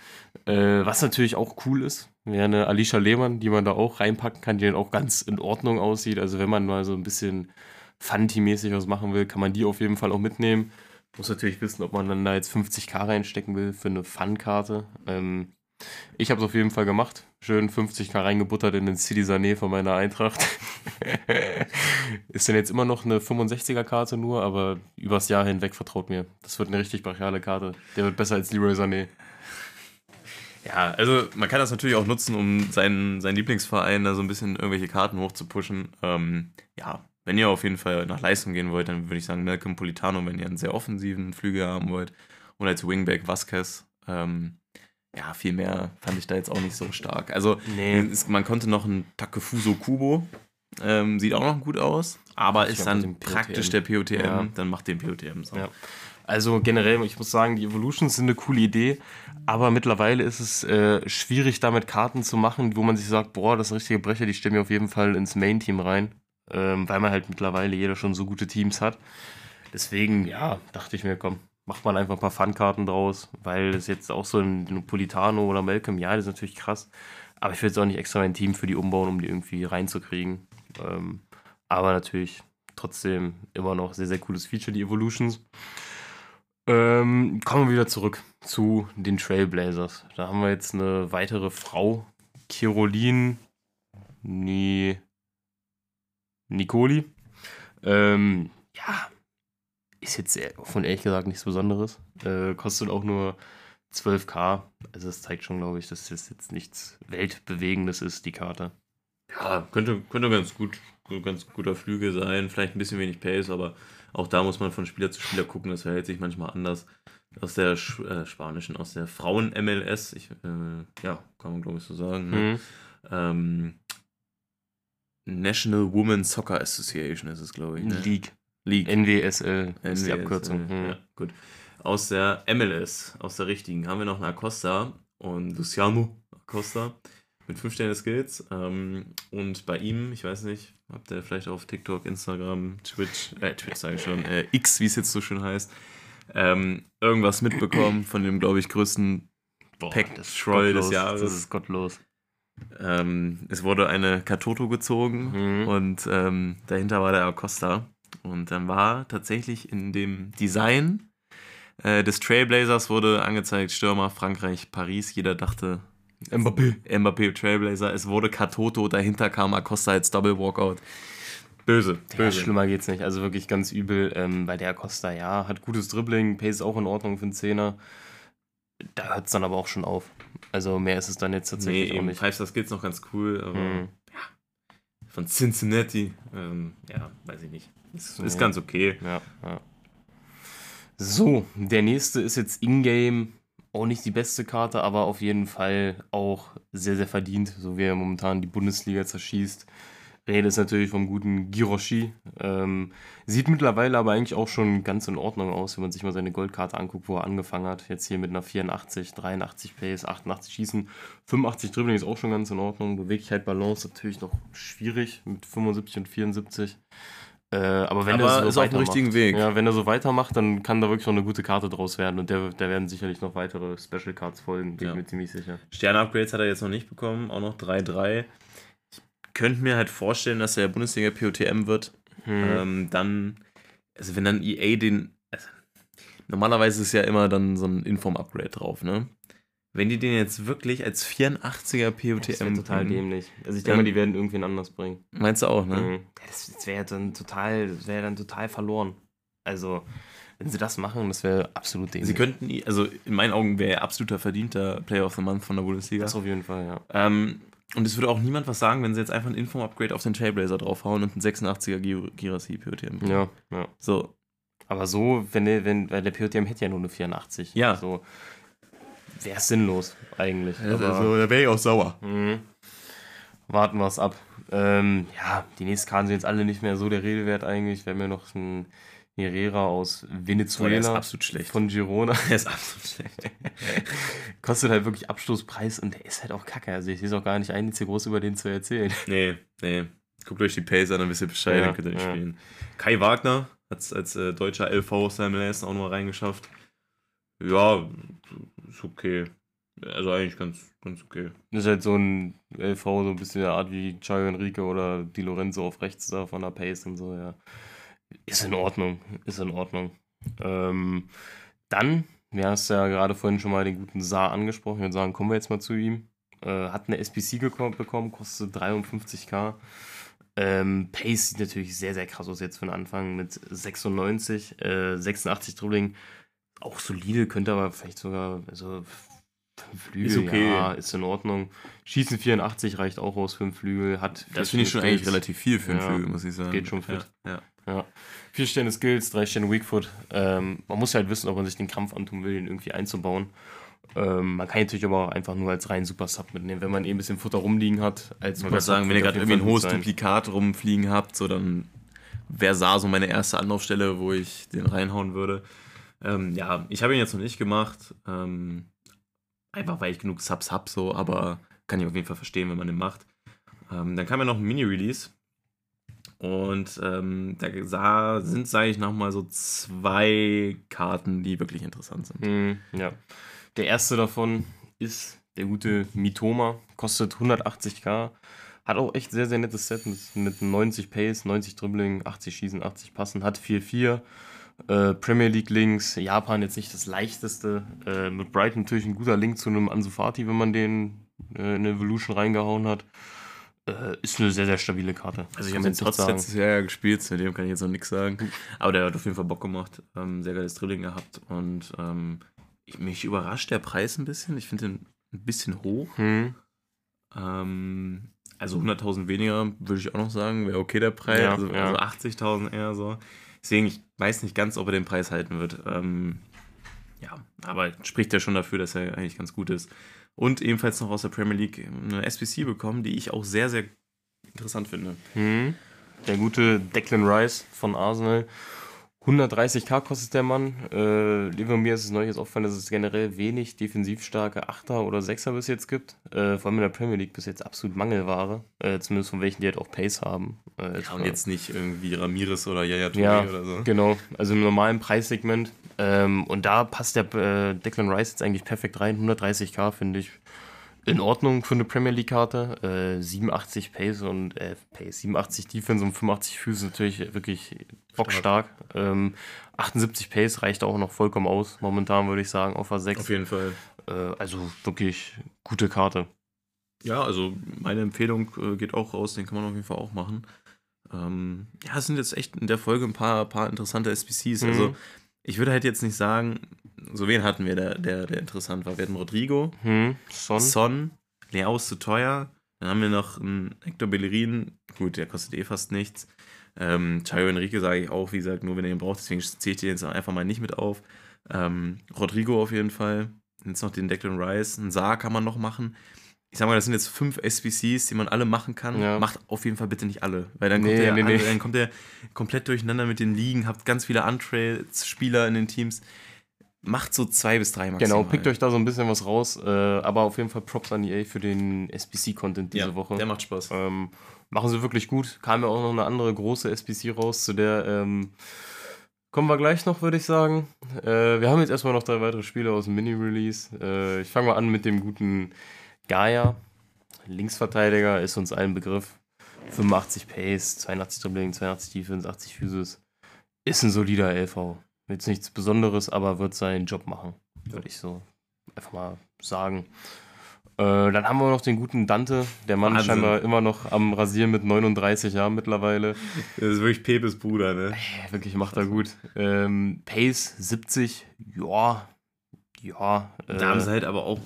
Äh, was natürlich auch cool ist, wäre eine Alicia Lehmann, die man da auch reinpacken kann, die dann auch ganz in Ordnung aussieht. Also wenn man mal so ein bisschen Fanti-mäßig was machen will, kann man die auf jeden Fall auch mitnehmen. Muss natürlich wissen, ob man dann da jetzt 50k reinstecken will für eine Fun-Karte. Ähm, ich habe es auf jeden Fall gemacht. Schön 50k reingebuttert in den City Sané von meiner Eintracht. [LAUGHS] Ist denn jetzt immer noch eine 65er-Karte nur, aber übers Jahr hinweg vertraut mir. Das wird eine richtig brachiale Karte. Der wird besser als Leroy Sané. Ja, also man kann das natürlich auch nutzen, um seinen, seinen Lieblingsverein da so ein bisschen irgendwelche Karten hochzupushen. Ähm, ja, wenn ihr auf jeden Fall nach Leistung gehen wollt, dann würde ich sagen Malcolm Politano, wenn ihr einen sehr offensiven Flügel haben wollt. Und als Wingback Vasquez. Ähm, ja, viel mehr fand ich da jetzt auch nicht so stark. Also Nee. es, man konnte noch einen Takefuso Kubo. Ähm, sieht auch noch gut aus, aber Ich ist dann praktisch der POTM. Ja. Dann macht den POTM so. Ja. Also generell, ich muss sagen, die Evolutions sind eine coole Idee, aber mittlerweile ist es äh, schwierig, damit Karten zu machen, wo man sich sagt, boah, das ist richtige Brecher, die stellen wir auf jeden Fall ins Main-Team rein, ähm, weil man halt mittlerweile jeder schon so gute Teams hat. Deswegen, ja, dachte ich mir, komm, macht man einfach ein paar Fun-Karten draus, weil es jetzt auch so ein Politano oder Malcolm, ja, das ist natürlich krass, aber ich will jetzt auch nicht extra mein Team für die umbauen, um die irgendwie reinzukriegen. Ähm, aber natürlich trotzdem immer noch sehr, sehr cooles Feature, die Evolutions. Ähm, kommen wir wieder zurück zu den Trailblazers. Da haben wir jetzt eine weitere Frau, Caroline Ni Nicoli. Ähm, ja, ist jetzt sehr- von ehrlich gesagt nichts Besonderes. Äh, kostet auch nur 12k. Also das zeigt schon, glaube ich, dass das jetzt nichts Weltbewegendes ist, die Karte. Ja, könnte, könnte ganz gut, ganz guter Flügel sein. Vielleicht ein bisschen wenig Pace, aber auch da muss man von Spieler zu Spieler gucken. Das verhält sich manchmal anders. Aus der Sch äh, spanischen, aus der Frauen-MLS, äh, ja, kann man glaube ich so sagen. Ne? Mhm. Ähm, National Women's Soccer Association ist es, glaube ich. Ne? League. League. NWSL ist die NWSL, Abkürzung. Mhm. Ja, gut. aus der MLS, aus der richtigen, haben wir noch einen Acosta und Luciano Acosta mit 5 Sterne Skills. Ähm, und bei ihm, ich weiß nicht, habt ihr vielleicht auf TikTok, Instagram, Twitch, äh, Twitch sage ich schon, äh, X, wie es jetzt so schön heißt, ähm, irgendwas mitbekommen von dem, glaube ich, größten Boah, Pack das ist Troll des Jahres. Das ist gottlos. Ähm, es wurde eine Katoto gezogen Mhm. und ähm, dahinter war der Acosta. Und dann war tatsächlich in dem Design äh, des Trailblazers wurde angezeigt, Stürmer Frankreich, Paris. Jeder dachte, Mbappé. Mbappé Trailblazer. Es wurde Katoto, dahinter kam Acosta als Double Walkout. Böse, Ja, böse. schlimmer geht's nicht. Also wirklich ganz übel. Ähm, bei der Costa, ja, hat gutes Dribbling, Pace auch in Ordnung für einen Zehner. Da hört es dann aber auch schon auf. Also mehr ist es dann jetzt Nee, tatsächlich auch eben nicht. Five Star Skills noch ganz cool, aber Mhm. von Cincinnati, ähm, ja, weiß ich nicht. Ist, ist Nee. ganz okay. Ja, ja. So, der nächste ist jetzt Ingame. Auch nicht die beste Karte, aber auf jeden Fall auch sehr, sehr verdient, so wie er momentan die Bundesliga zerschießt. Rede ist natürlich vom guten Giroshi. Ähm, sieht mittlerweile aber eigentlich auch schon ganz in Ordnung aus, wenn man sich mal seine Goldkarte anguckt, wo er angefangen hat. Jetzt hier mit einer 84, 83 Pace, 88 Schießen, 85 Dribbling ist auch schon ganz in Ordnung. Beweglichkeit, Balance natürlich noch schwierig mit 75 und 74. Äh, aber wenn Aber er so ist auf dem weitermacht- richtigen Weg. Ja, wenn er so weitermacht, dann kann da wirklich noch eine gute Karte draus werden und der, da werden sicherlich noch weitere Special Cards folgen, bin Ja. ich mir ziemlich sicher. Sterne-Upgrades hat er jetzt noch nicht bekommen, auch noch 3-3. Könnte mir halt vorstellen, dass er Bundesliga POTM wird. Hm. Ähm, dann, also wenn dann EA den. Also, normalerweise ist ja immer dann so ein Inform-Upgrade drauf, ne? Wenn die den jetzt wirklich als 84er das wäre POTM total bringen, dämlich. Also ich denke mal, die werden irgendwen anders bringen. Meinst du auch, ne? Mhm. Das, das wäre dann total, das wäre dann total verloren. Also, wenn sie das machen, das wäre absolut dämlich. Sie könnten, also in meinen Augen wäre er absoluter verdienter Player of the Month von der Bundesliga. das auf jeden Fall, ja. Ähm, und es würde auch niemand was sagen, wenn sie jetzt einfach ein Inform-Upgrade auf den Trailblazer draufhauen und einen 86er Gir- Girassi POTM. Ja, ja. So, Aber so, wenn der, wenn, weil der POTM hätte ja nur eine 84. Ja. So, wäre sinnlos eigentlich. Aber- da wäre ich auch sauer. Mhm. Warten wir es ab. Ähm, ja, die nächsten Karten sind jetzt alle nicht mehr so der Rede wert eigentlich. Wir haben ja noch einen Herrera aus Boah, der ist Venezuela absolut schlecht. von Girona. [LAUGHS] Der ist absolut schlecht. [LAUGHS] Kostet halt wirklich Abstoßpreis und der ist halt auch kacke. Also ich sehe es auch gar nicht ein, jetzt hier groß über den zu erzählen. [LAUGHS] Nee, nee. Guckt euch die Pace an, dann wisst ihr Bescheid, Ja, dann könnt ihr nicht ja. spielen. Kai Wagner hat es als äh, deutscher LV aus der MLS auch noch reingeschafft. Ja, ist okay. Also eigentlich ganz, ganz okay. Das ist halt so ein LV, so ein bisschen der Art wie Chayo Enrique oder Di Lorenzo auf rechts da von der Pace und so, ja. Ist in Ordnung, ist in Ordnung. Ähm, dann, wir hast ja gerade vorhin schon mal den guten Saar angesprochen, ich würde sagen, kommen wir jetzt mal zu ihm. Äh, hat eine SPC bekommen, kostet 53k. Ähm, Pace sieht natürlich sehr, sehr krass aus jetzt für den Anfang mit 96, äh, 86 Dribbling. Auch solide, könnte aber vielleicht sogar, also Flügel, Ist okay. ja, ist in Ordnung. Schießen 84 reicht auch aus, fünf Flügel, hat Das finde ich schon eigentlich relativ viel für einen Ja, Flügel, muss ich sagen. geht schon fit. Ja, ja. Ja. Vier Sterne Skills, drei Sterne Weakfoot. Ähm, man muss halt wissen, ob man sich den Krampf antun will, den irgendwie einzubauen. Ähm, man kann natürlich aber auch einfach nur als reinen Super Sub mitnehmen, wenn man eh ein bisschen Futter rumliegen hat. Als Ich wollte sagen, wenn ihr gerade irgendwie ein hohes Duplikat rumfliegen habt, so dann wäre Saar so meine erste Anlaufstelle, wo ich den reinhauen würde. Ähm, ja, ich habe ihn jetzt noch nicht gemacht. Ähm, einfach weil ich genug Subs habe, so, aber kann ich auf jeden Fall verstehen, wenn man den macht. Ähm, dann kam ja noch ein Mini-Release. Und ähm, da sind, sage ich nochmal, so zwei Karten, die wirklich interessant sind. Mhm, ja. Der erste davon ist der gute Mitoma, kostet 180k. Hat auch echt sehr, sehr nettes Set mit, mit 90 Pace, 90 Dribbling, 80 Schießen, 80 Passen, hat 4-4. Äh, Premier League Links, Japan jetzt nicht das leichteste. Äh, mit Brighton natürlich ein guter Link zu einem Ansu Fati, wenn man den äh, in Evolution reingehauen hat. Äh, ist eine sehr, sehr stabile Karte. Also ich habe nicht trotz letztes Jahr ja gespielt, zu dem kann ich jetzt noch nichts sagen. Aber der hat auf jeden Fall Bock gemacht. Ähm, sehr geiles Drilling gehabt. Und ähm, ich, mich überrascht der Preis ein bisschen. Ich finde den ein bisschen hoch. Hm. Ähm, also 100.000 weniger würde ich auch noch sagen. Wäre okay der Preis. Ja, also ja. also 80.000 eher so. Deswegen, ich weiß nicht ganz, ob er den Preis halten wird. Ähm, ja, aber spricht ja schon dafür, dass er eigentlich ganz gut ist. Und ebenfalls noch aus der Premier League eine SPC bekommen, die ich auch sehr, sehr interessant finde. Hm. Der gute Declan Rice von Arsenal. 130k kostet der Mann. Äh, lieber mir ist es neu jetzt aufgefallen, dass es generell wenig defensiv starke Achter oder Sechser bis jetzt gibt. Äh, vor allem in der Premier League bis jetzt absolut Mangelware. Äh, zumindest von welchen, die halt auch Pace haben. Äh, Ja, und jetzt nicht irgendwie Ramirez oder Yaya Touré ja, oder so. genau. Also im normalen Preissegment. Ähm, und da passt der äh, Declan Rice jetzt eigentlich perfekt rein. 130k finde ich in Ordnung für eine Premier League-Karte. Äh, 87 Pace und äh, Pace, 87 Defense und 85 Füße natürlich wirklich bockstark. Ähm, 78 Pace reicht auch noch vollkommen aus. Momentan würde ich sagen, auf A6. Auf jeden Fall. Äh, also wirklich gute Karte. Ja, also meine Empfehlung äh, geht auch raus, den kann man auf jeden Fall auch machen. Ähm, ja, es sind jetzt echt in der Folge ein paar, paar interessante SBCs. Mhm. Also ich würde halt jetzt nicht sagen, so wen hatten wir, der, der, der interessant war. Wir hatten Rodrigo, Hm, Son. Son, Leao ist zu teuer. Dann haben wir noch einen Hector Bellerin, gut, der kostet eh fast nichts. Ähm, Chayo Enrique sage ich auch, wie gesagt, nur wenn ihr ihn braucht, deswegen zähle ich den jetzt einfach mal nicht mit auf. Ähm, Rodrigo auf jeden Fall. Jetzt noch den Declan Rice. Einen Saar kann man noch machen. Ich sag mal, das sind jetzt fünf SBCs, die man alle machen kann. Ja. Macht auf jeden Fall bitte nicht alle. Weil dann kommt, Nee, der, nee, nee. dann kommt der komplett durcheinander mit den Ligen, habt ganz viele Untrails-Spieler in den Teams. Macht so zwei bis drei maximal. Genau, pickt euch da so ein bisschen was raus. Äh, aber auf jeden Fall Props an EA für den SBC-Content diese ja, Woche. Der macht Spaß. Ähm, machen sie wirklich gut. Kam ja auch noch eine andere große SBC raus, zu der ähm, kommen wir gleich noch, würde ich sagen. Äh, wir haben jetzt erstmal noch drei weitere Spiele aus dem Mini-Release. Äh, ich fange mal an mit dem guten Gaia. Linksverteidiger ist uns allen Begriff. 85 Pace, 82 Dribbling, 82 Defense, 80 Physis. Ist ein solider LV. Jetzt nichts Besonderes, aber wird seinen Job machen. Würde ich so einfach mal sagen. Äh, dann haben wir noch den guten Dante. Der Mann Wahnsinn. scheinbar immer noch am Rasieren mit 39 Jahren mittlerweile. Das ist wirklich Pepes Bruder, ne? Äh, Wirklich macht er gut. Ähm, Pace 70, ja. Ja. Äh, Da haben sie halt aber auch,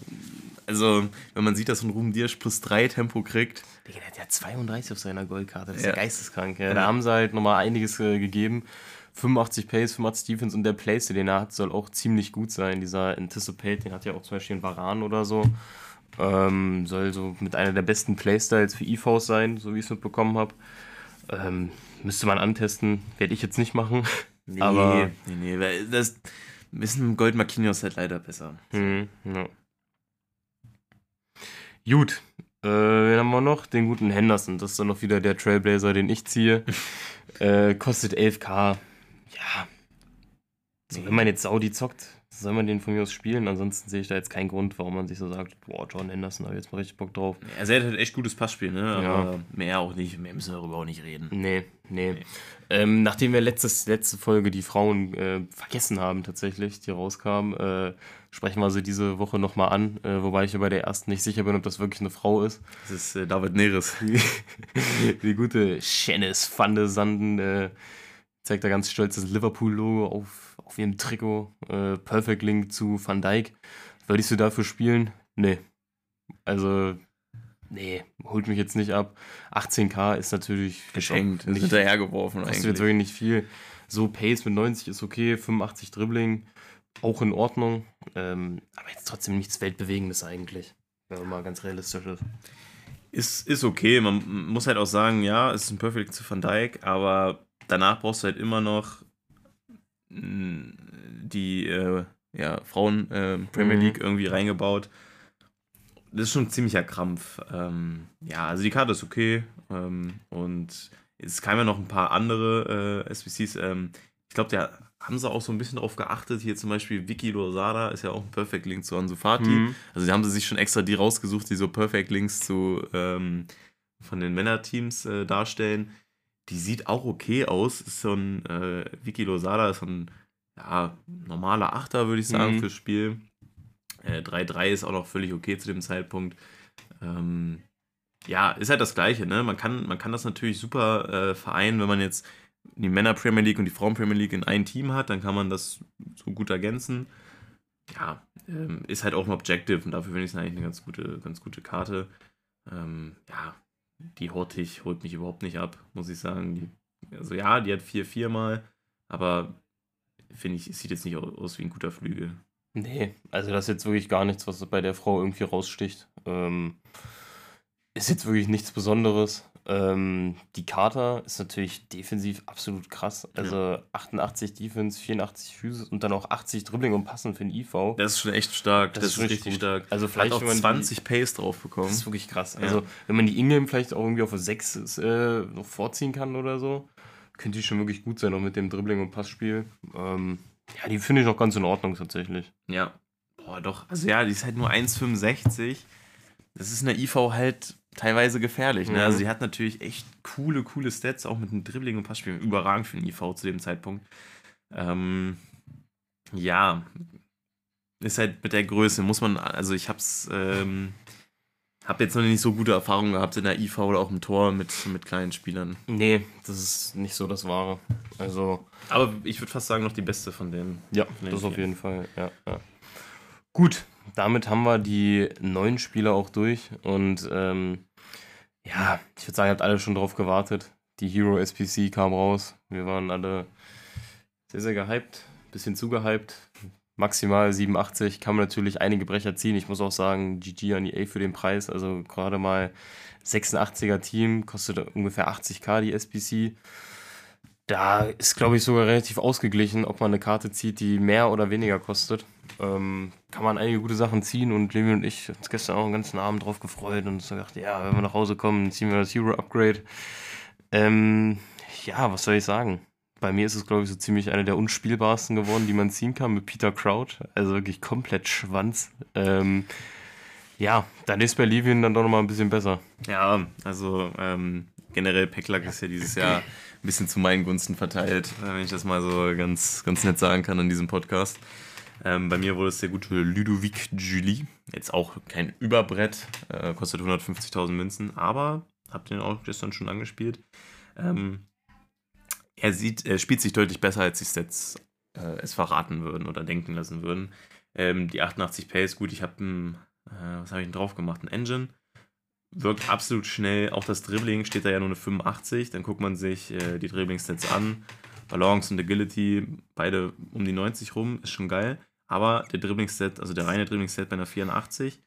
also wenn man sieht, dass ein Ruben Dirsch plus 3 Tempo kriegt, Digga, der hat ja 32 auf seiner Goldkarte. Das ist Ja. ja, geisteskrank. Ja. Da haben sie halt nochmal einiges äh, gegeben. 85 Pace, 85 Defense und der Place, den er hat, soll auch ziemlich gut sein. Dieser Anticipate, den hat ja auch zum Beispiel ein Varan oder so. Ähm, soll so mit einer der besten Playstyles für EVs sein, so wie ich es mitbekommen habe. Ähm, müsste man antesten, werde ich jetzt nicht machen. nee, Aber- nee, nee, weil das ist ein Gold Marquinhos halt leider besser. Hm, ja. Gut, äh, wen haben wir noch? Den guten Henderson. Das ist dann noch wieder der Trailblazer, den ich ziehe. [LAUGHS] äh, kostet 11k. Ja. So, wenn man jetzt Saudi zockt, soll man den von mir aus spielen. Ansonsten sehe ich da jetzt keinen Grund, warum man sich so sagt, boah, John Henderson, da hab ich jetzt mal richtig Bock drauf. Also er hat halt echt gutes Passspiel, ne? Aber Ja. mehr auch nicht, mehr müssen wir darüber auch nicht reden. Nee, nee. Ähm, nachdem wir letztes, letzte Folge die Frauen äh, vergessen haben, tatsächlich, die rauskam, äh, sprechen wir sie diese Woche nochmal an. Äh, wobei ich mir bei der ersten nicht sicher bin, ob das wirklich eine Frau ist. Das ist äh, David Neres. [LAUGHS] Die, die gute Shannis van de Sanden äh, zeigt da ganz stolz das Liverpool-Logo auf, auf ihrem Trikot. Äh, Perfect Link zu Van Dijk. Würdest du dafür spielen? Nee. Also, nee, holt mich jetzt nicht ab. 18k ist natürlich Geschenkt, ist nicht, hinterhergeworfen eigentlich. jetzt wirklich nicht viel. So, Pace mit 90 ist okay, 85 Dribbling, auch in Ordnung. Ähm, aber jetzt trotzdem nichts Weltbewegendes eigentlich. Wenn man mal ganz realistisch ist. Ist, ist okay, man muss halt auch sagen, ja, es ist ein Perfect zu Van Dijk, aber danach brauchst du halt immer noch mh, die äh, ja, Frauen äh, Premier Mhm. League irgendwie reingebaut. Das ist schon ein ziemlicher Krampf. Ähm, ja, also die Karte ist okay ähm, und es kamen ja noch ein paar andere äh, SBCs. Ähm, ich glaube, da haben sie auch so ein bisschen drauf geachtet. Hier zum Beispiel Vicky Lozada ist ja auch ein Perfect Link zu Ansu Fati. Mhm. Also die haben sie sich schon extra die rausgesucht, die so Perfect Links zu ähm, von den Männerteams äh, darstellen. Die sieht auch okay aus. Ist so ein äh, Vicky Lozada ist so ein ja, normaler Achter, würde ich sagen, Mhm. fürs Spiel. Äh, 3-3 ist auch noch völlig okay zu dem Zeitpunkt. Ähm, ja, ist halt das Gleiche, ne? Man kann, man kann das natürlich super äh, vereinen, wenn man jetzt die Männer Premier League und die Frauen Premier League in ein Team hat, dann kann man das so gut ergänzen. Ja, ähm, ist halt auch ein Objective und dafür finde ich es eigentlich eine ganz gute, ganz gute Karte. Ähm, ja, die Hortig holt mich überhaupt nicht ab, muss ich sagen. Die, also ja, die hat 4-4 mal, aber finde ich, sieht jetzt nicht au- aus wie ein guter Flügel. Nee, also das ist jetzt wirklich gar nichts, was bei der Frau irgendwie raussticht. Ähm, ist jetzt wirklich nichts Besonderes. Ähm, die Karte ist natürlich defensiv absolut krass. Also 88 Defense, 84 Physis und dann auch 80 Dribbling und Passen für den IV. Das ist schon echt stark. Das Das, ist ist richtig gut. stark. Also vielleicht, Hat auch wenn man die- 20 Pace drauf bekommen. Das ist wirklich krass. Ja. Also, wenn man die Ingram vielleicht auch irgendwie auf eine 6 äh, noch vorziehen kann oder so, könnte die schon wirklich gut sein, auch mit dem Dribbling und Passspiel. Ähm, ja, die finde ich noch ganz in Ordnung tatsächlich. Ja. Boah, doch. Also ja, die ist halt nur 1,65. Das ist in der IV halt teilweise gefährlich. Ne? Mhm. Also die hat natürlich echt coole, coole Stats, auch mit dem Dribbling und Passspiel. Überragend für den IV zu dem Zeitpunkt. Ähm, ja. Ist halt mit der Größe, muss man, also ich hab's, ähm, hab jetzt noch nicht so gute Erfahrungen gehabt in der IV oder auch im Tor mit, mit kleinen Spielern. Nee, das ist nicht so das Wahre. Also, Aber ich würde fast sagen, noch die beste von denen. ja, Nee, das auf okay. jeden Fall. Ja, ja. Gut, damit haben wir die neuen Spieler auch durch. Und ähm, ja, ich würde sagen, ihr habt alle schon drauf gewartet. Die Hero SPC kam raus. Wir waren alle sehr, sehr gehypt. Bisschen zu gehypt. Maximal 87. Kann man natürlich einige Brecher ziehen. Ich muss auch sagen, GG an EA für den Preis. Also gerade mal 86er Team, kostet ungefähr 80k die SPC. Da ist, glaube ich, sogar relativ ausgeglichen, ob man eine Karte zieht, die mehr oder weniger kostet. Ähm, kann man einige gute Sachen ziehen und Levi und ich uns gestern auch den ganzen Abend drauf gefreut und uns gedacht, ja, wenn wir nach Hause kommen, ziehen wir das Hero Upgrade. Ähm, ja, was soll ich sagen? Bei mir ist es, glaube ich, so ziemlich eine der unspielbarsten geworden, die man ziehen kann mit Peter Crouch. Also wirklich komplett Schwanz. Ähm, ja, dann ist bei Livien dann doch nochmal ein bisschen besser. Ja, also ähm, generell Packlack ist ja dieses Jahr [LAUGHS] ein bisschen zu meinen Gunsten verteilt, wenn ich das mal so ganz, ganz nett sagen kann in diesem Podcast. Ähm, bei mir wurde es der gute Ludovic Julie. Jetzt auch kein Überbrett, äh, kostet 150.000 Münzen, aber hab den auch gestern schon angespielt. Ähm, er, sieht, er spielt sich deutlich besser, als die Stats äh, es verraten würden oder denken lassen würden. Ähm, die 88 Pace, gut, ich habe äh, was habe ich denn drauf gemacht? Ein Engine wirkt absolut schnell. Auch das Dribbling steht da ja nur eine 85. Dann guckt man sich äh, die Dribbling-Stats an. Balance und Agility, beide um die 90 rum, ist schon geil. Aber der Dribbling-Stat, also der reine Dribbling-Stat bei einer 84,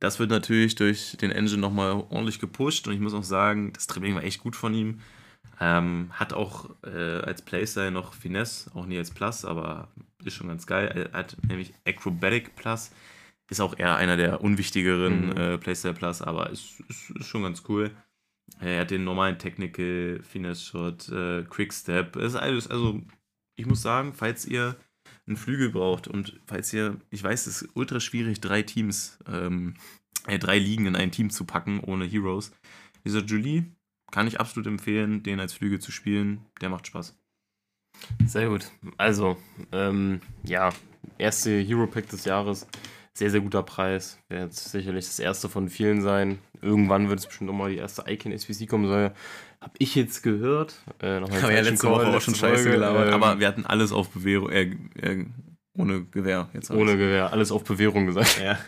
das wird natürlich durch den Engine nochmal ordentlich gepusht. Und ich muss auch sagen, das Dribbling war echt gut von ihm. Ähm, hat auch äh, als Playstyle noch Finesse, auch nie als Plus, aber ist schon ganz geil. Er hat nämlich Acrobatic Plus. Ist auch eher einer der unwichtigeren Mhm. äh, Playstyle Plus, aber ist, ist, ist schon ganz cool. Er hat den normalen Technical, Finesse Shot, äh, Quick Step. Ist alles, also ich muss sagen, falls ihr einen Flügel braucht und falls ihr, ich weiß, es ist ultra schwierig, drei Teams, ähm, äh, drei Ligen in ein Team zu packen ohne Heroes. Dieser Julie kann ich absolut empfehlen, den als Flügel zu spielen. Der macht Spaß. Sehr gut. Also, ähm, ja, erste Hero Pack des Jahres. Sehr, sehr guter Preis. Wird sicherlich das erste von vielen sein. Irgendwann wird es bestimmt nochmal die erste Icon SPC kommen soll. Hab ich jetzt gehört. Äh, noch Aber ja, letzte Woche auch schon scheiße Folge, gelabert. ähm, aber wir hatten alles auf Bewährung, äh, äh, ohne Gewehr. Jetzt alles. ohne Gewehr. Alles auf Bewährung gesagt. Ja.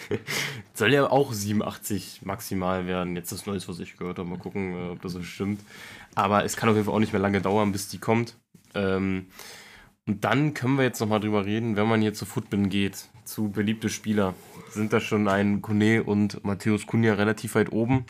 [LAUGHS] Soll ja auch 87 maximal werden. Jetzt das Neues, was ich gehört habe. Mal gucken, äh, ob das so stimmt. Aber es kann auf jeden Fall auch nicht mehr lange dauern, bis die kommt. Ähm, und dann können wir jetzt nochmal drüber reden, wenn man hier zu Footbin geht, zu beliebte Spieler, sind da schon ein Kone und Matthäus Kunja relativ weit oben.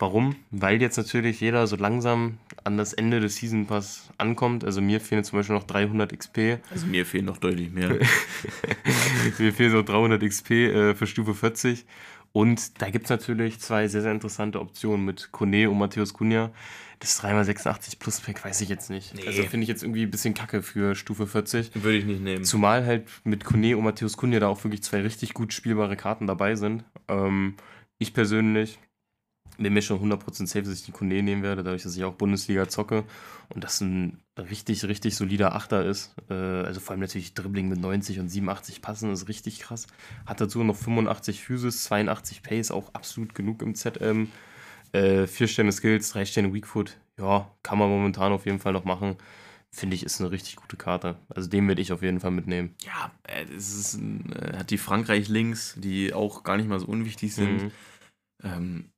Warum? Weil jetzt natürlich jeder so langsam an das Ende des Season Pass ankommt. Also mir fehlen zum Beispiel noch 300 XP. Also mir fehlen noch deutlich mehr. [LAUGHS] Mir fehlen so 300 XP äh, für Stufe 40. Und da gibt es natürlich zwei sehr, sehr interessante Optionen mit Kone und Matthäus Kunja. Das 3x86 Plus Pack weiß ich jetzt nicht. Nee. Also finde ich jetzt irgendwie ein bisschen kacke für Stufe 40. Würde ich nicht nehmen. Zumal halt mit Kone und Matthäus Kunja da auch wirklich zwei richtig gut spielbare Karten dabei sind. Ähm, ich persönlich bin mir schon 100% safe, dass ich die Kone nehmen werde, dadurch, dass ich auch Bundesliga zocke und das ein richtig, richtig solider Achter ist. Äh, also vor allem natürlich Dribbling mit 90 und 87 passen, ist richtig krass. Hat dazu noch 85 Physis, 82 Pace, auch absolut genug im ZM. Äh, 4 Sterne Skills, 3 Sterne Weakfoot. Ja, kann man momentan auf jeden Fall noch machen. Finde ich, ist eine richtig gute Karte. Also den werde ich auf jeden Fall mitnehmen. Ja, äh, es ist ein, äh, hat die Frankreich-Links, die auch gar nicht mal so unwichtig sind. Mhm. Ähm,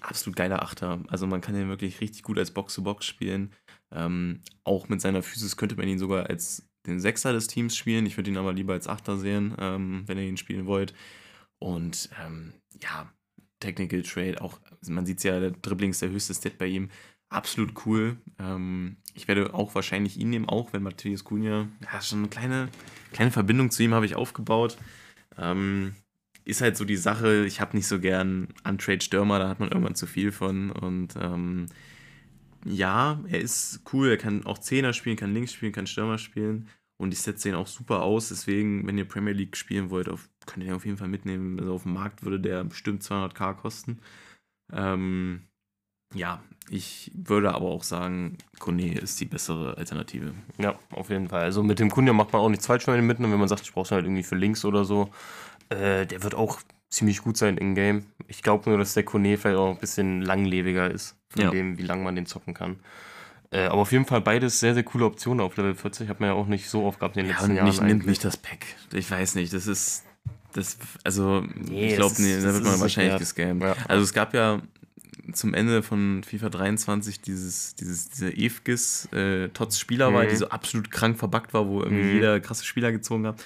absolut geiler Achter. Also man kann den wirklich richtig gut als Box-to-Box spielen. Ähm, auch mit seiner Physis könnte man ihn sogar als den Sechser des Teams spielen. Ich würde ihn aber lieber als Achter sehen, ähm, wenn ihr ihn spielen wollt. Und ähm, ja, Technical Trade, auch, man sieht es ja, der Dribbling ist der höchste Stat bei ihm. Absolut cool. Ähm, ich werde auch wahrscheinlich ihn nehmen, auch wenn Matthias Cunha, ja, schon eine kleine, kleine Verbindung zu ihm habe ich aufgebaut. Ähm, ist halt so die Sache, ich habe nicht so gern Untrade Stürmer, da hat man irgendwann zu viel von. Und ähm, ja, er ist cool, er kann auch Zehner spielen, kann links spielen, kann Stürmer spielen. Und die Sets sehen auch super aus. Deswegen, wenn ihr Premier League spielen wollt, auf, könnt ihr den auf jeden Fall mitnehmen. Also auf dem Markt würde der bestimmt 200k kosten. Ähm, ja, ich würde aber auch sagen, Kone ist die bessere Alternative. Ja, auf jeden Fall. Also mit dem Kunde macht man auch nichts falsch, wenn man mitten, wenn man sagt, ich brauche es halt irgendwie für links oder so. Äh, der wird auch ziemlich gut sein in Game. Ich glaube nur, dass der Kone vielleicht auch ein bisschen langlebiger ist, von Ja. dem, wie lange man den zocken kann. Äh, aber auf jeden Fall beides sehr, sehr coole Optionen auf Level 40. Hat man ja auch nicht so oft gehabt in den Ja, letzten Jahren. nicht, nimmt nicht das Pack. Ich weiß nicht, das ist. Das, also, Nee, ich glaube, nee, da wird man wahrscheinlich wert. gescammt. Ja. Also, es gab ja zum Ende von FIFA 23 dieses, dieses, diese Evgis äh, Tots Spielerwahl, Mhm. die so absolut krank verbuggt war, wo irgendwie Mhm. jeder krasse Spieler gezogen hat.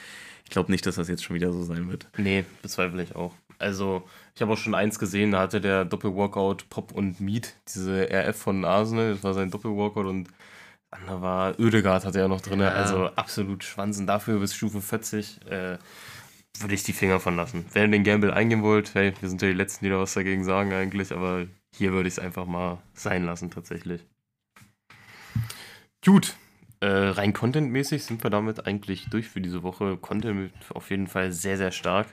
Ich glaube nicht, dass das jetzt schon wieder so sein wird. Nee, bezweifle ich auch. Also, ich habe auch schon eins gesehen, da hatte der Doppelwalkout Pop und Meat, diese RF von Arsenal, das war sein Doppelwalkout und das andere war Ödegard hatte er noch drin, Ja. also absolut Schwanzen dafür bis Stufe 40. Äh, würde ich die Finger von lassen. Wenn ihr den Gamble eingehen wollt, hey, wir sind ja die Letzten, die da was dagegen sagen eigentlich, aber hier würde ich es einfach mal sein lassen tatsächlich. Gut, äh, rein contentmäßig sind wir damit eigentlich durch für diese Woche. Content auf jeden Fall sehr, sehr stark.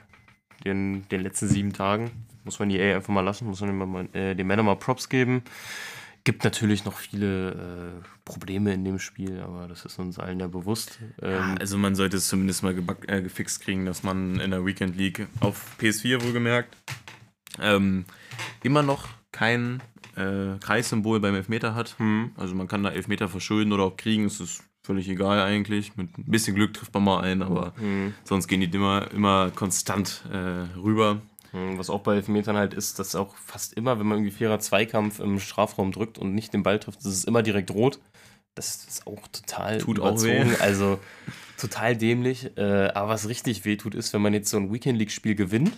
Den, den letzten sieben Tagen. Muss man EA einfach mal lassen, muss man den, mal, äh, den Männern mal Props geben. Gibt natürlich noch viele äh, Probleme in dem Spiel, aber das ist uns allen ja bewusst. Ähm, also, man sollte es zumindest mal äh, gefixt kriegen, dass man in der Weekend League auf PS4 wohlgemerkt ähm, immer noch kein äh, Kreissymbol beim Elfmeter hat. hm, Also man kann da Elfmeter verschulden oder auch kriegen, es ist völlig egal eigentlich. Mit ein bisschen Glück trifft man mal einen, aber hm, sonst gehen die immer, immer konstant äh, rüber. hm. Was auch bei Elfmetern halt ist, dass auch fast immer, wenn man irgendwie fairer Zweikampf im Strafraum drückt und nicht den Ball trifft, das ist immer direkt rot. Das ist auch total Tut auch weh. [LAUGHS] Also total dämlich. Äh, aber was richtig weh tut, ist, wenn man jetzt so ein Weekend League-Spiel gewinnt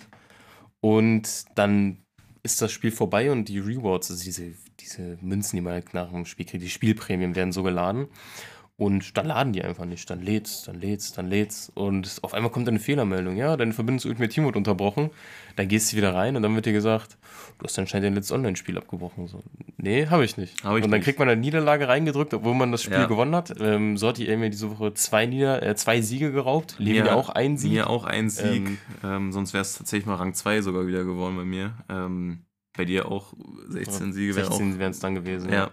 und dann ist das Spiel vorbei und die Rewards, also diese, diese Münzen, die man halt nach dem Spiel kriegt, die Spielprämien werden so geladen. Und dann laden die einfach nicht. Dann lädt's, dann lädt's, dann lädt's. Und auf einmal kommt eine Fehlermeldung. Ja, deine Verbindung Ultimate Team wird unterbrochen. Dann gehst du wieder rein und dann wird dir gesagt, du hast anscheinend dein letztes Online-Spiel abgebrochen. So, nee, habe ich nicht. Hab ich und dann nicht. kriegt man eine Niederlage reingedrückt, obwohl man das Spiel Ja. gewonnen hat. Ähm, so hat die mir diese Woche zwei, Nieder äh, zwei Siege geraubt. Levin ja auch ein Sieg. Mir auch ein Sieg. Ähm, Ähm, sonst wäre es tatsächlich mal Rang 2 sogar wieder geworden bei mir. Ähm, bei dir auch 16 Siege wäre auch 16 wären es dann gewesen. Ja.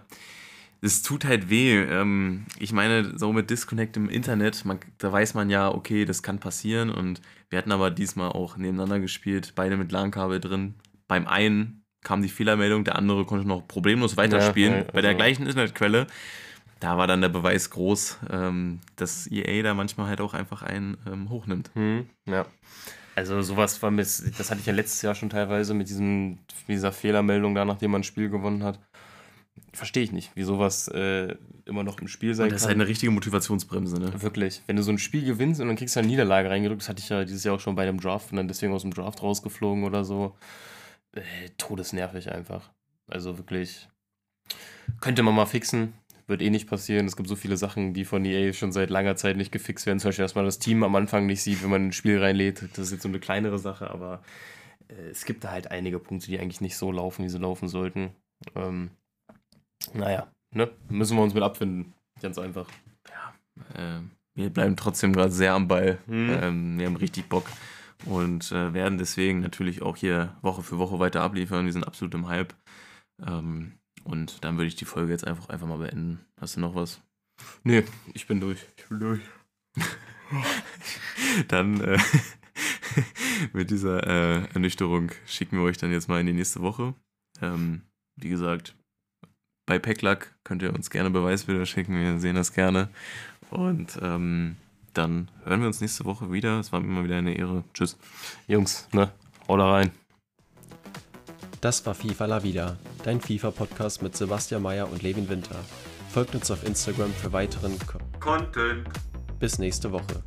Es tut halt weh. Ähm, ich meine, so mit Disconnect im Internet, man, da weiß man ja, okay, das kann passieren. Und wir hatten aber diesmal auch nebeneinander gespielt, beide mit LAN-Kabel drin. Beim einen kam die Fehlermeldung, der andere konnte noch problemlos weiterspielen. Ja, ja, Bei der also- gleichen Internetquelle. Da war dann der Beweis groß, ähm, dass EA da manchmal halt auch einfach einen ähm, hochnimmt. Hm, ja. Also sowas war mit, das hatte ich ja letztes Jahr schon teilweise mit diesem, mit dieser Fehlermeldung da, nachdem man ein Spiel gewonnen hat. Verstehe ich nicht, wie sowas äh, immer noch im Spiel sein Und das ist kann. halt eine richtige Motivationsbremse, ne? Wirklich. Wenn du so ein Spiel gewinnst und dann kriegst du eine Niederlage reingedrückt, das hatte ich ja dieses Jahr auch schon bei dem Draft und dann deswegen aus dem Draft rausgeflogen oder so. Äh, todesnervig einfach. Also wirklich. Könnte man mal fixen. Wird eh nicht passieren. Es gibt so viele Sachen, die von EA schon seit langer Zeit nicht gefixt werden. Zum Beispiel, dass man das Team am Anfang nicht sieht, wenn man ein Spiel reinlädt. Das ist jetzt so eine kleinere Sache, aber äh, es gibt da halt einige Punkte, die eigentlich nicht so laufen, wie sie laufen sollten. Ähm, naja, ne? Müssen wir uns mit abfinden. Ganz einfach. Äh, wir bleiben trotzdem gerade sehr am Ball. Mhm. Ähm, wir haben richtig Bock und äh, werden deswegen natürlich auch hier Woche für Woche weiter abliefern. Wir sind absolut im Hype. Ähm, und dann würde ich die Folge jetzt einfach, einfach mal beenden. Hast du noch was? Nee, ich bin durch. Ich bin durch. [LAUGHS] Dann äh, [LAUGHS] mit dieser äh, Ernüchterung schicken wir euch dann jetzt mal in die nächste Woche. Ähm, wie gesagt, bei Packlack könnt ihr uns gerne Beweisbilder schicken. Wir sehen das gerne. Und ähm, dann hören wir uns nächste Woche wieder. Es war mir immer wieder eine Ehre. Tschüss. Jungs, ne? Hau da rein. Das war FIFA La Vida, dein FIFA-Podcast mit Sebastian Mayer und Levin Winter. Folgt uns auf Instagram für weiteren Content. Bis nächste Woche.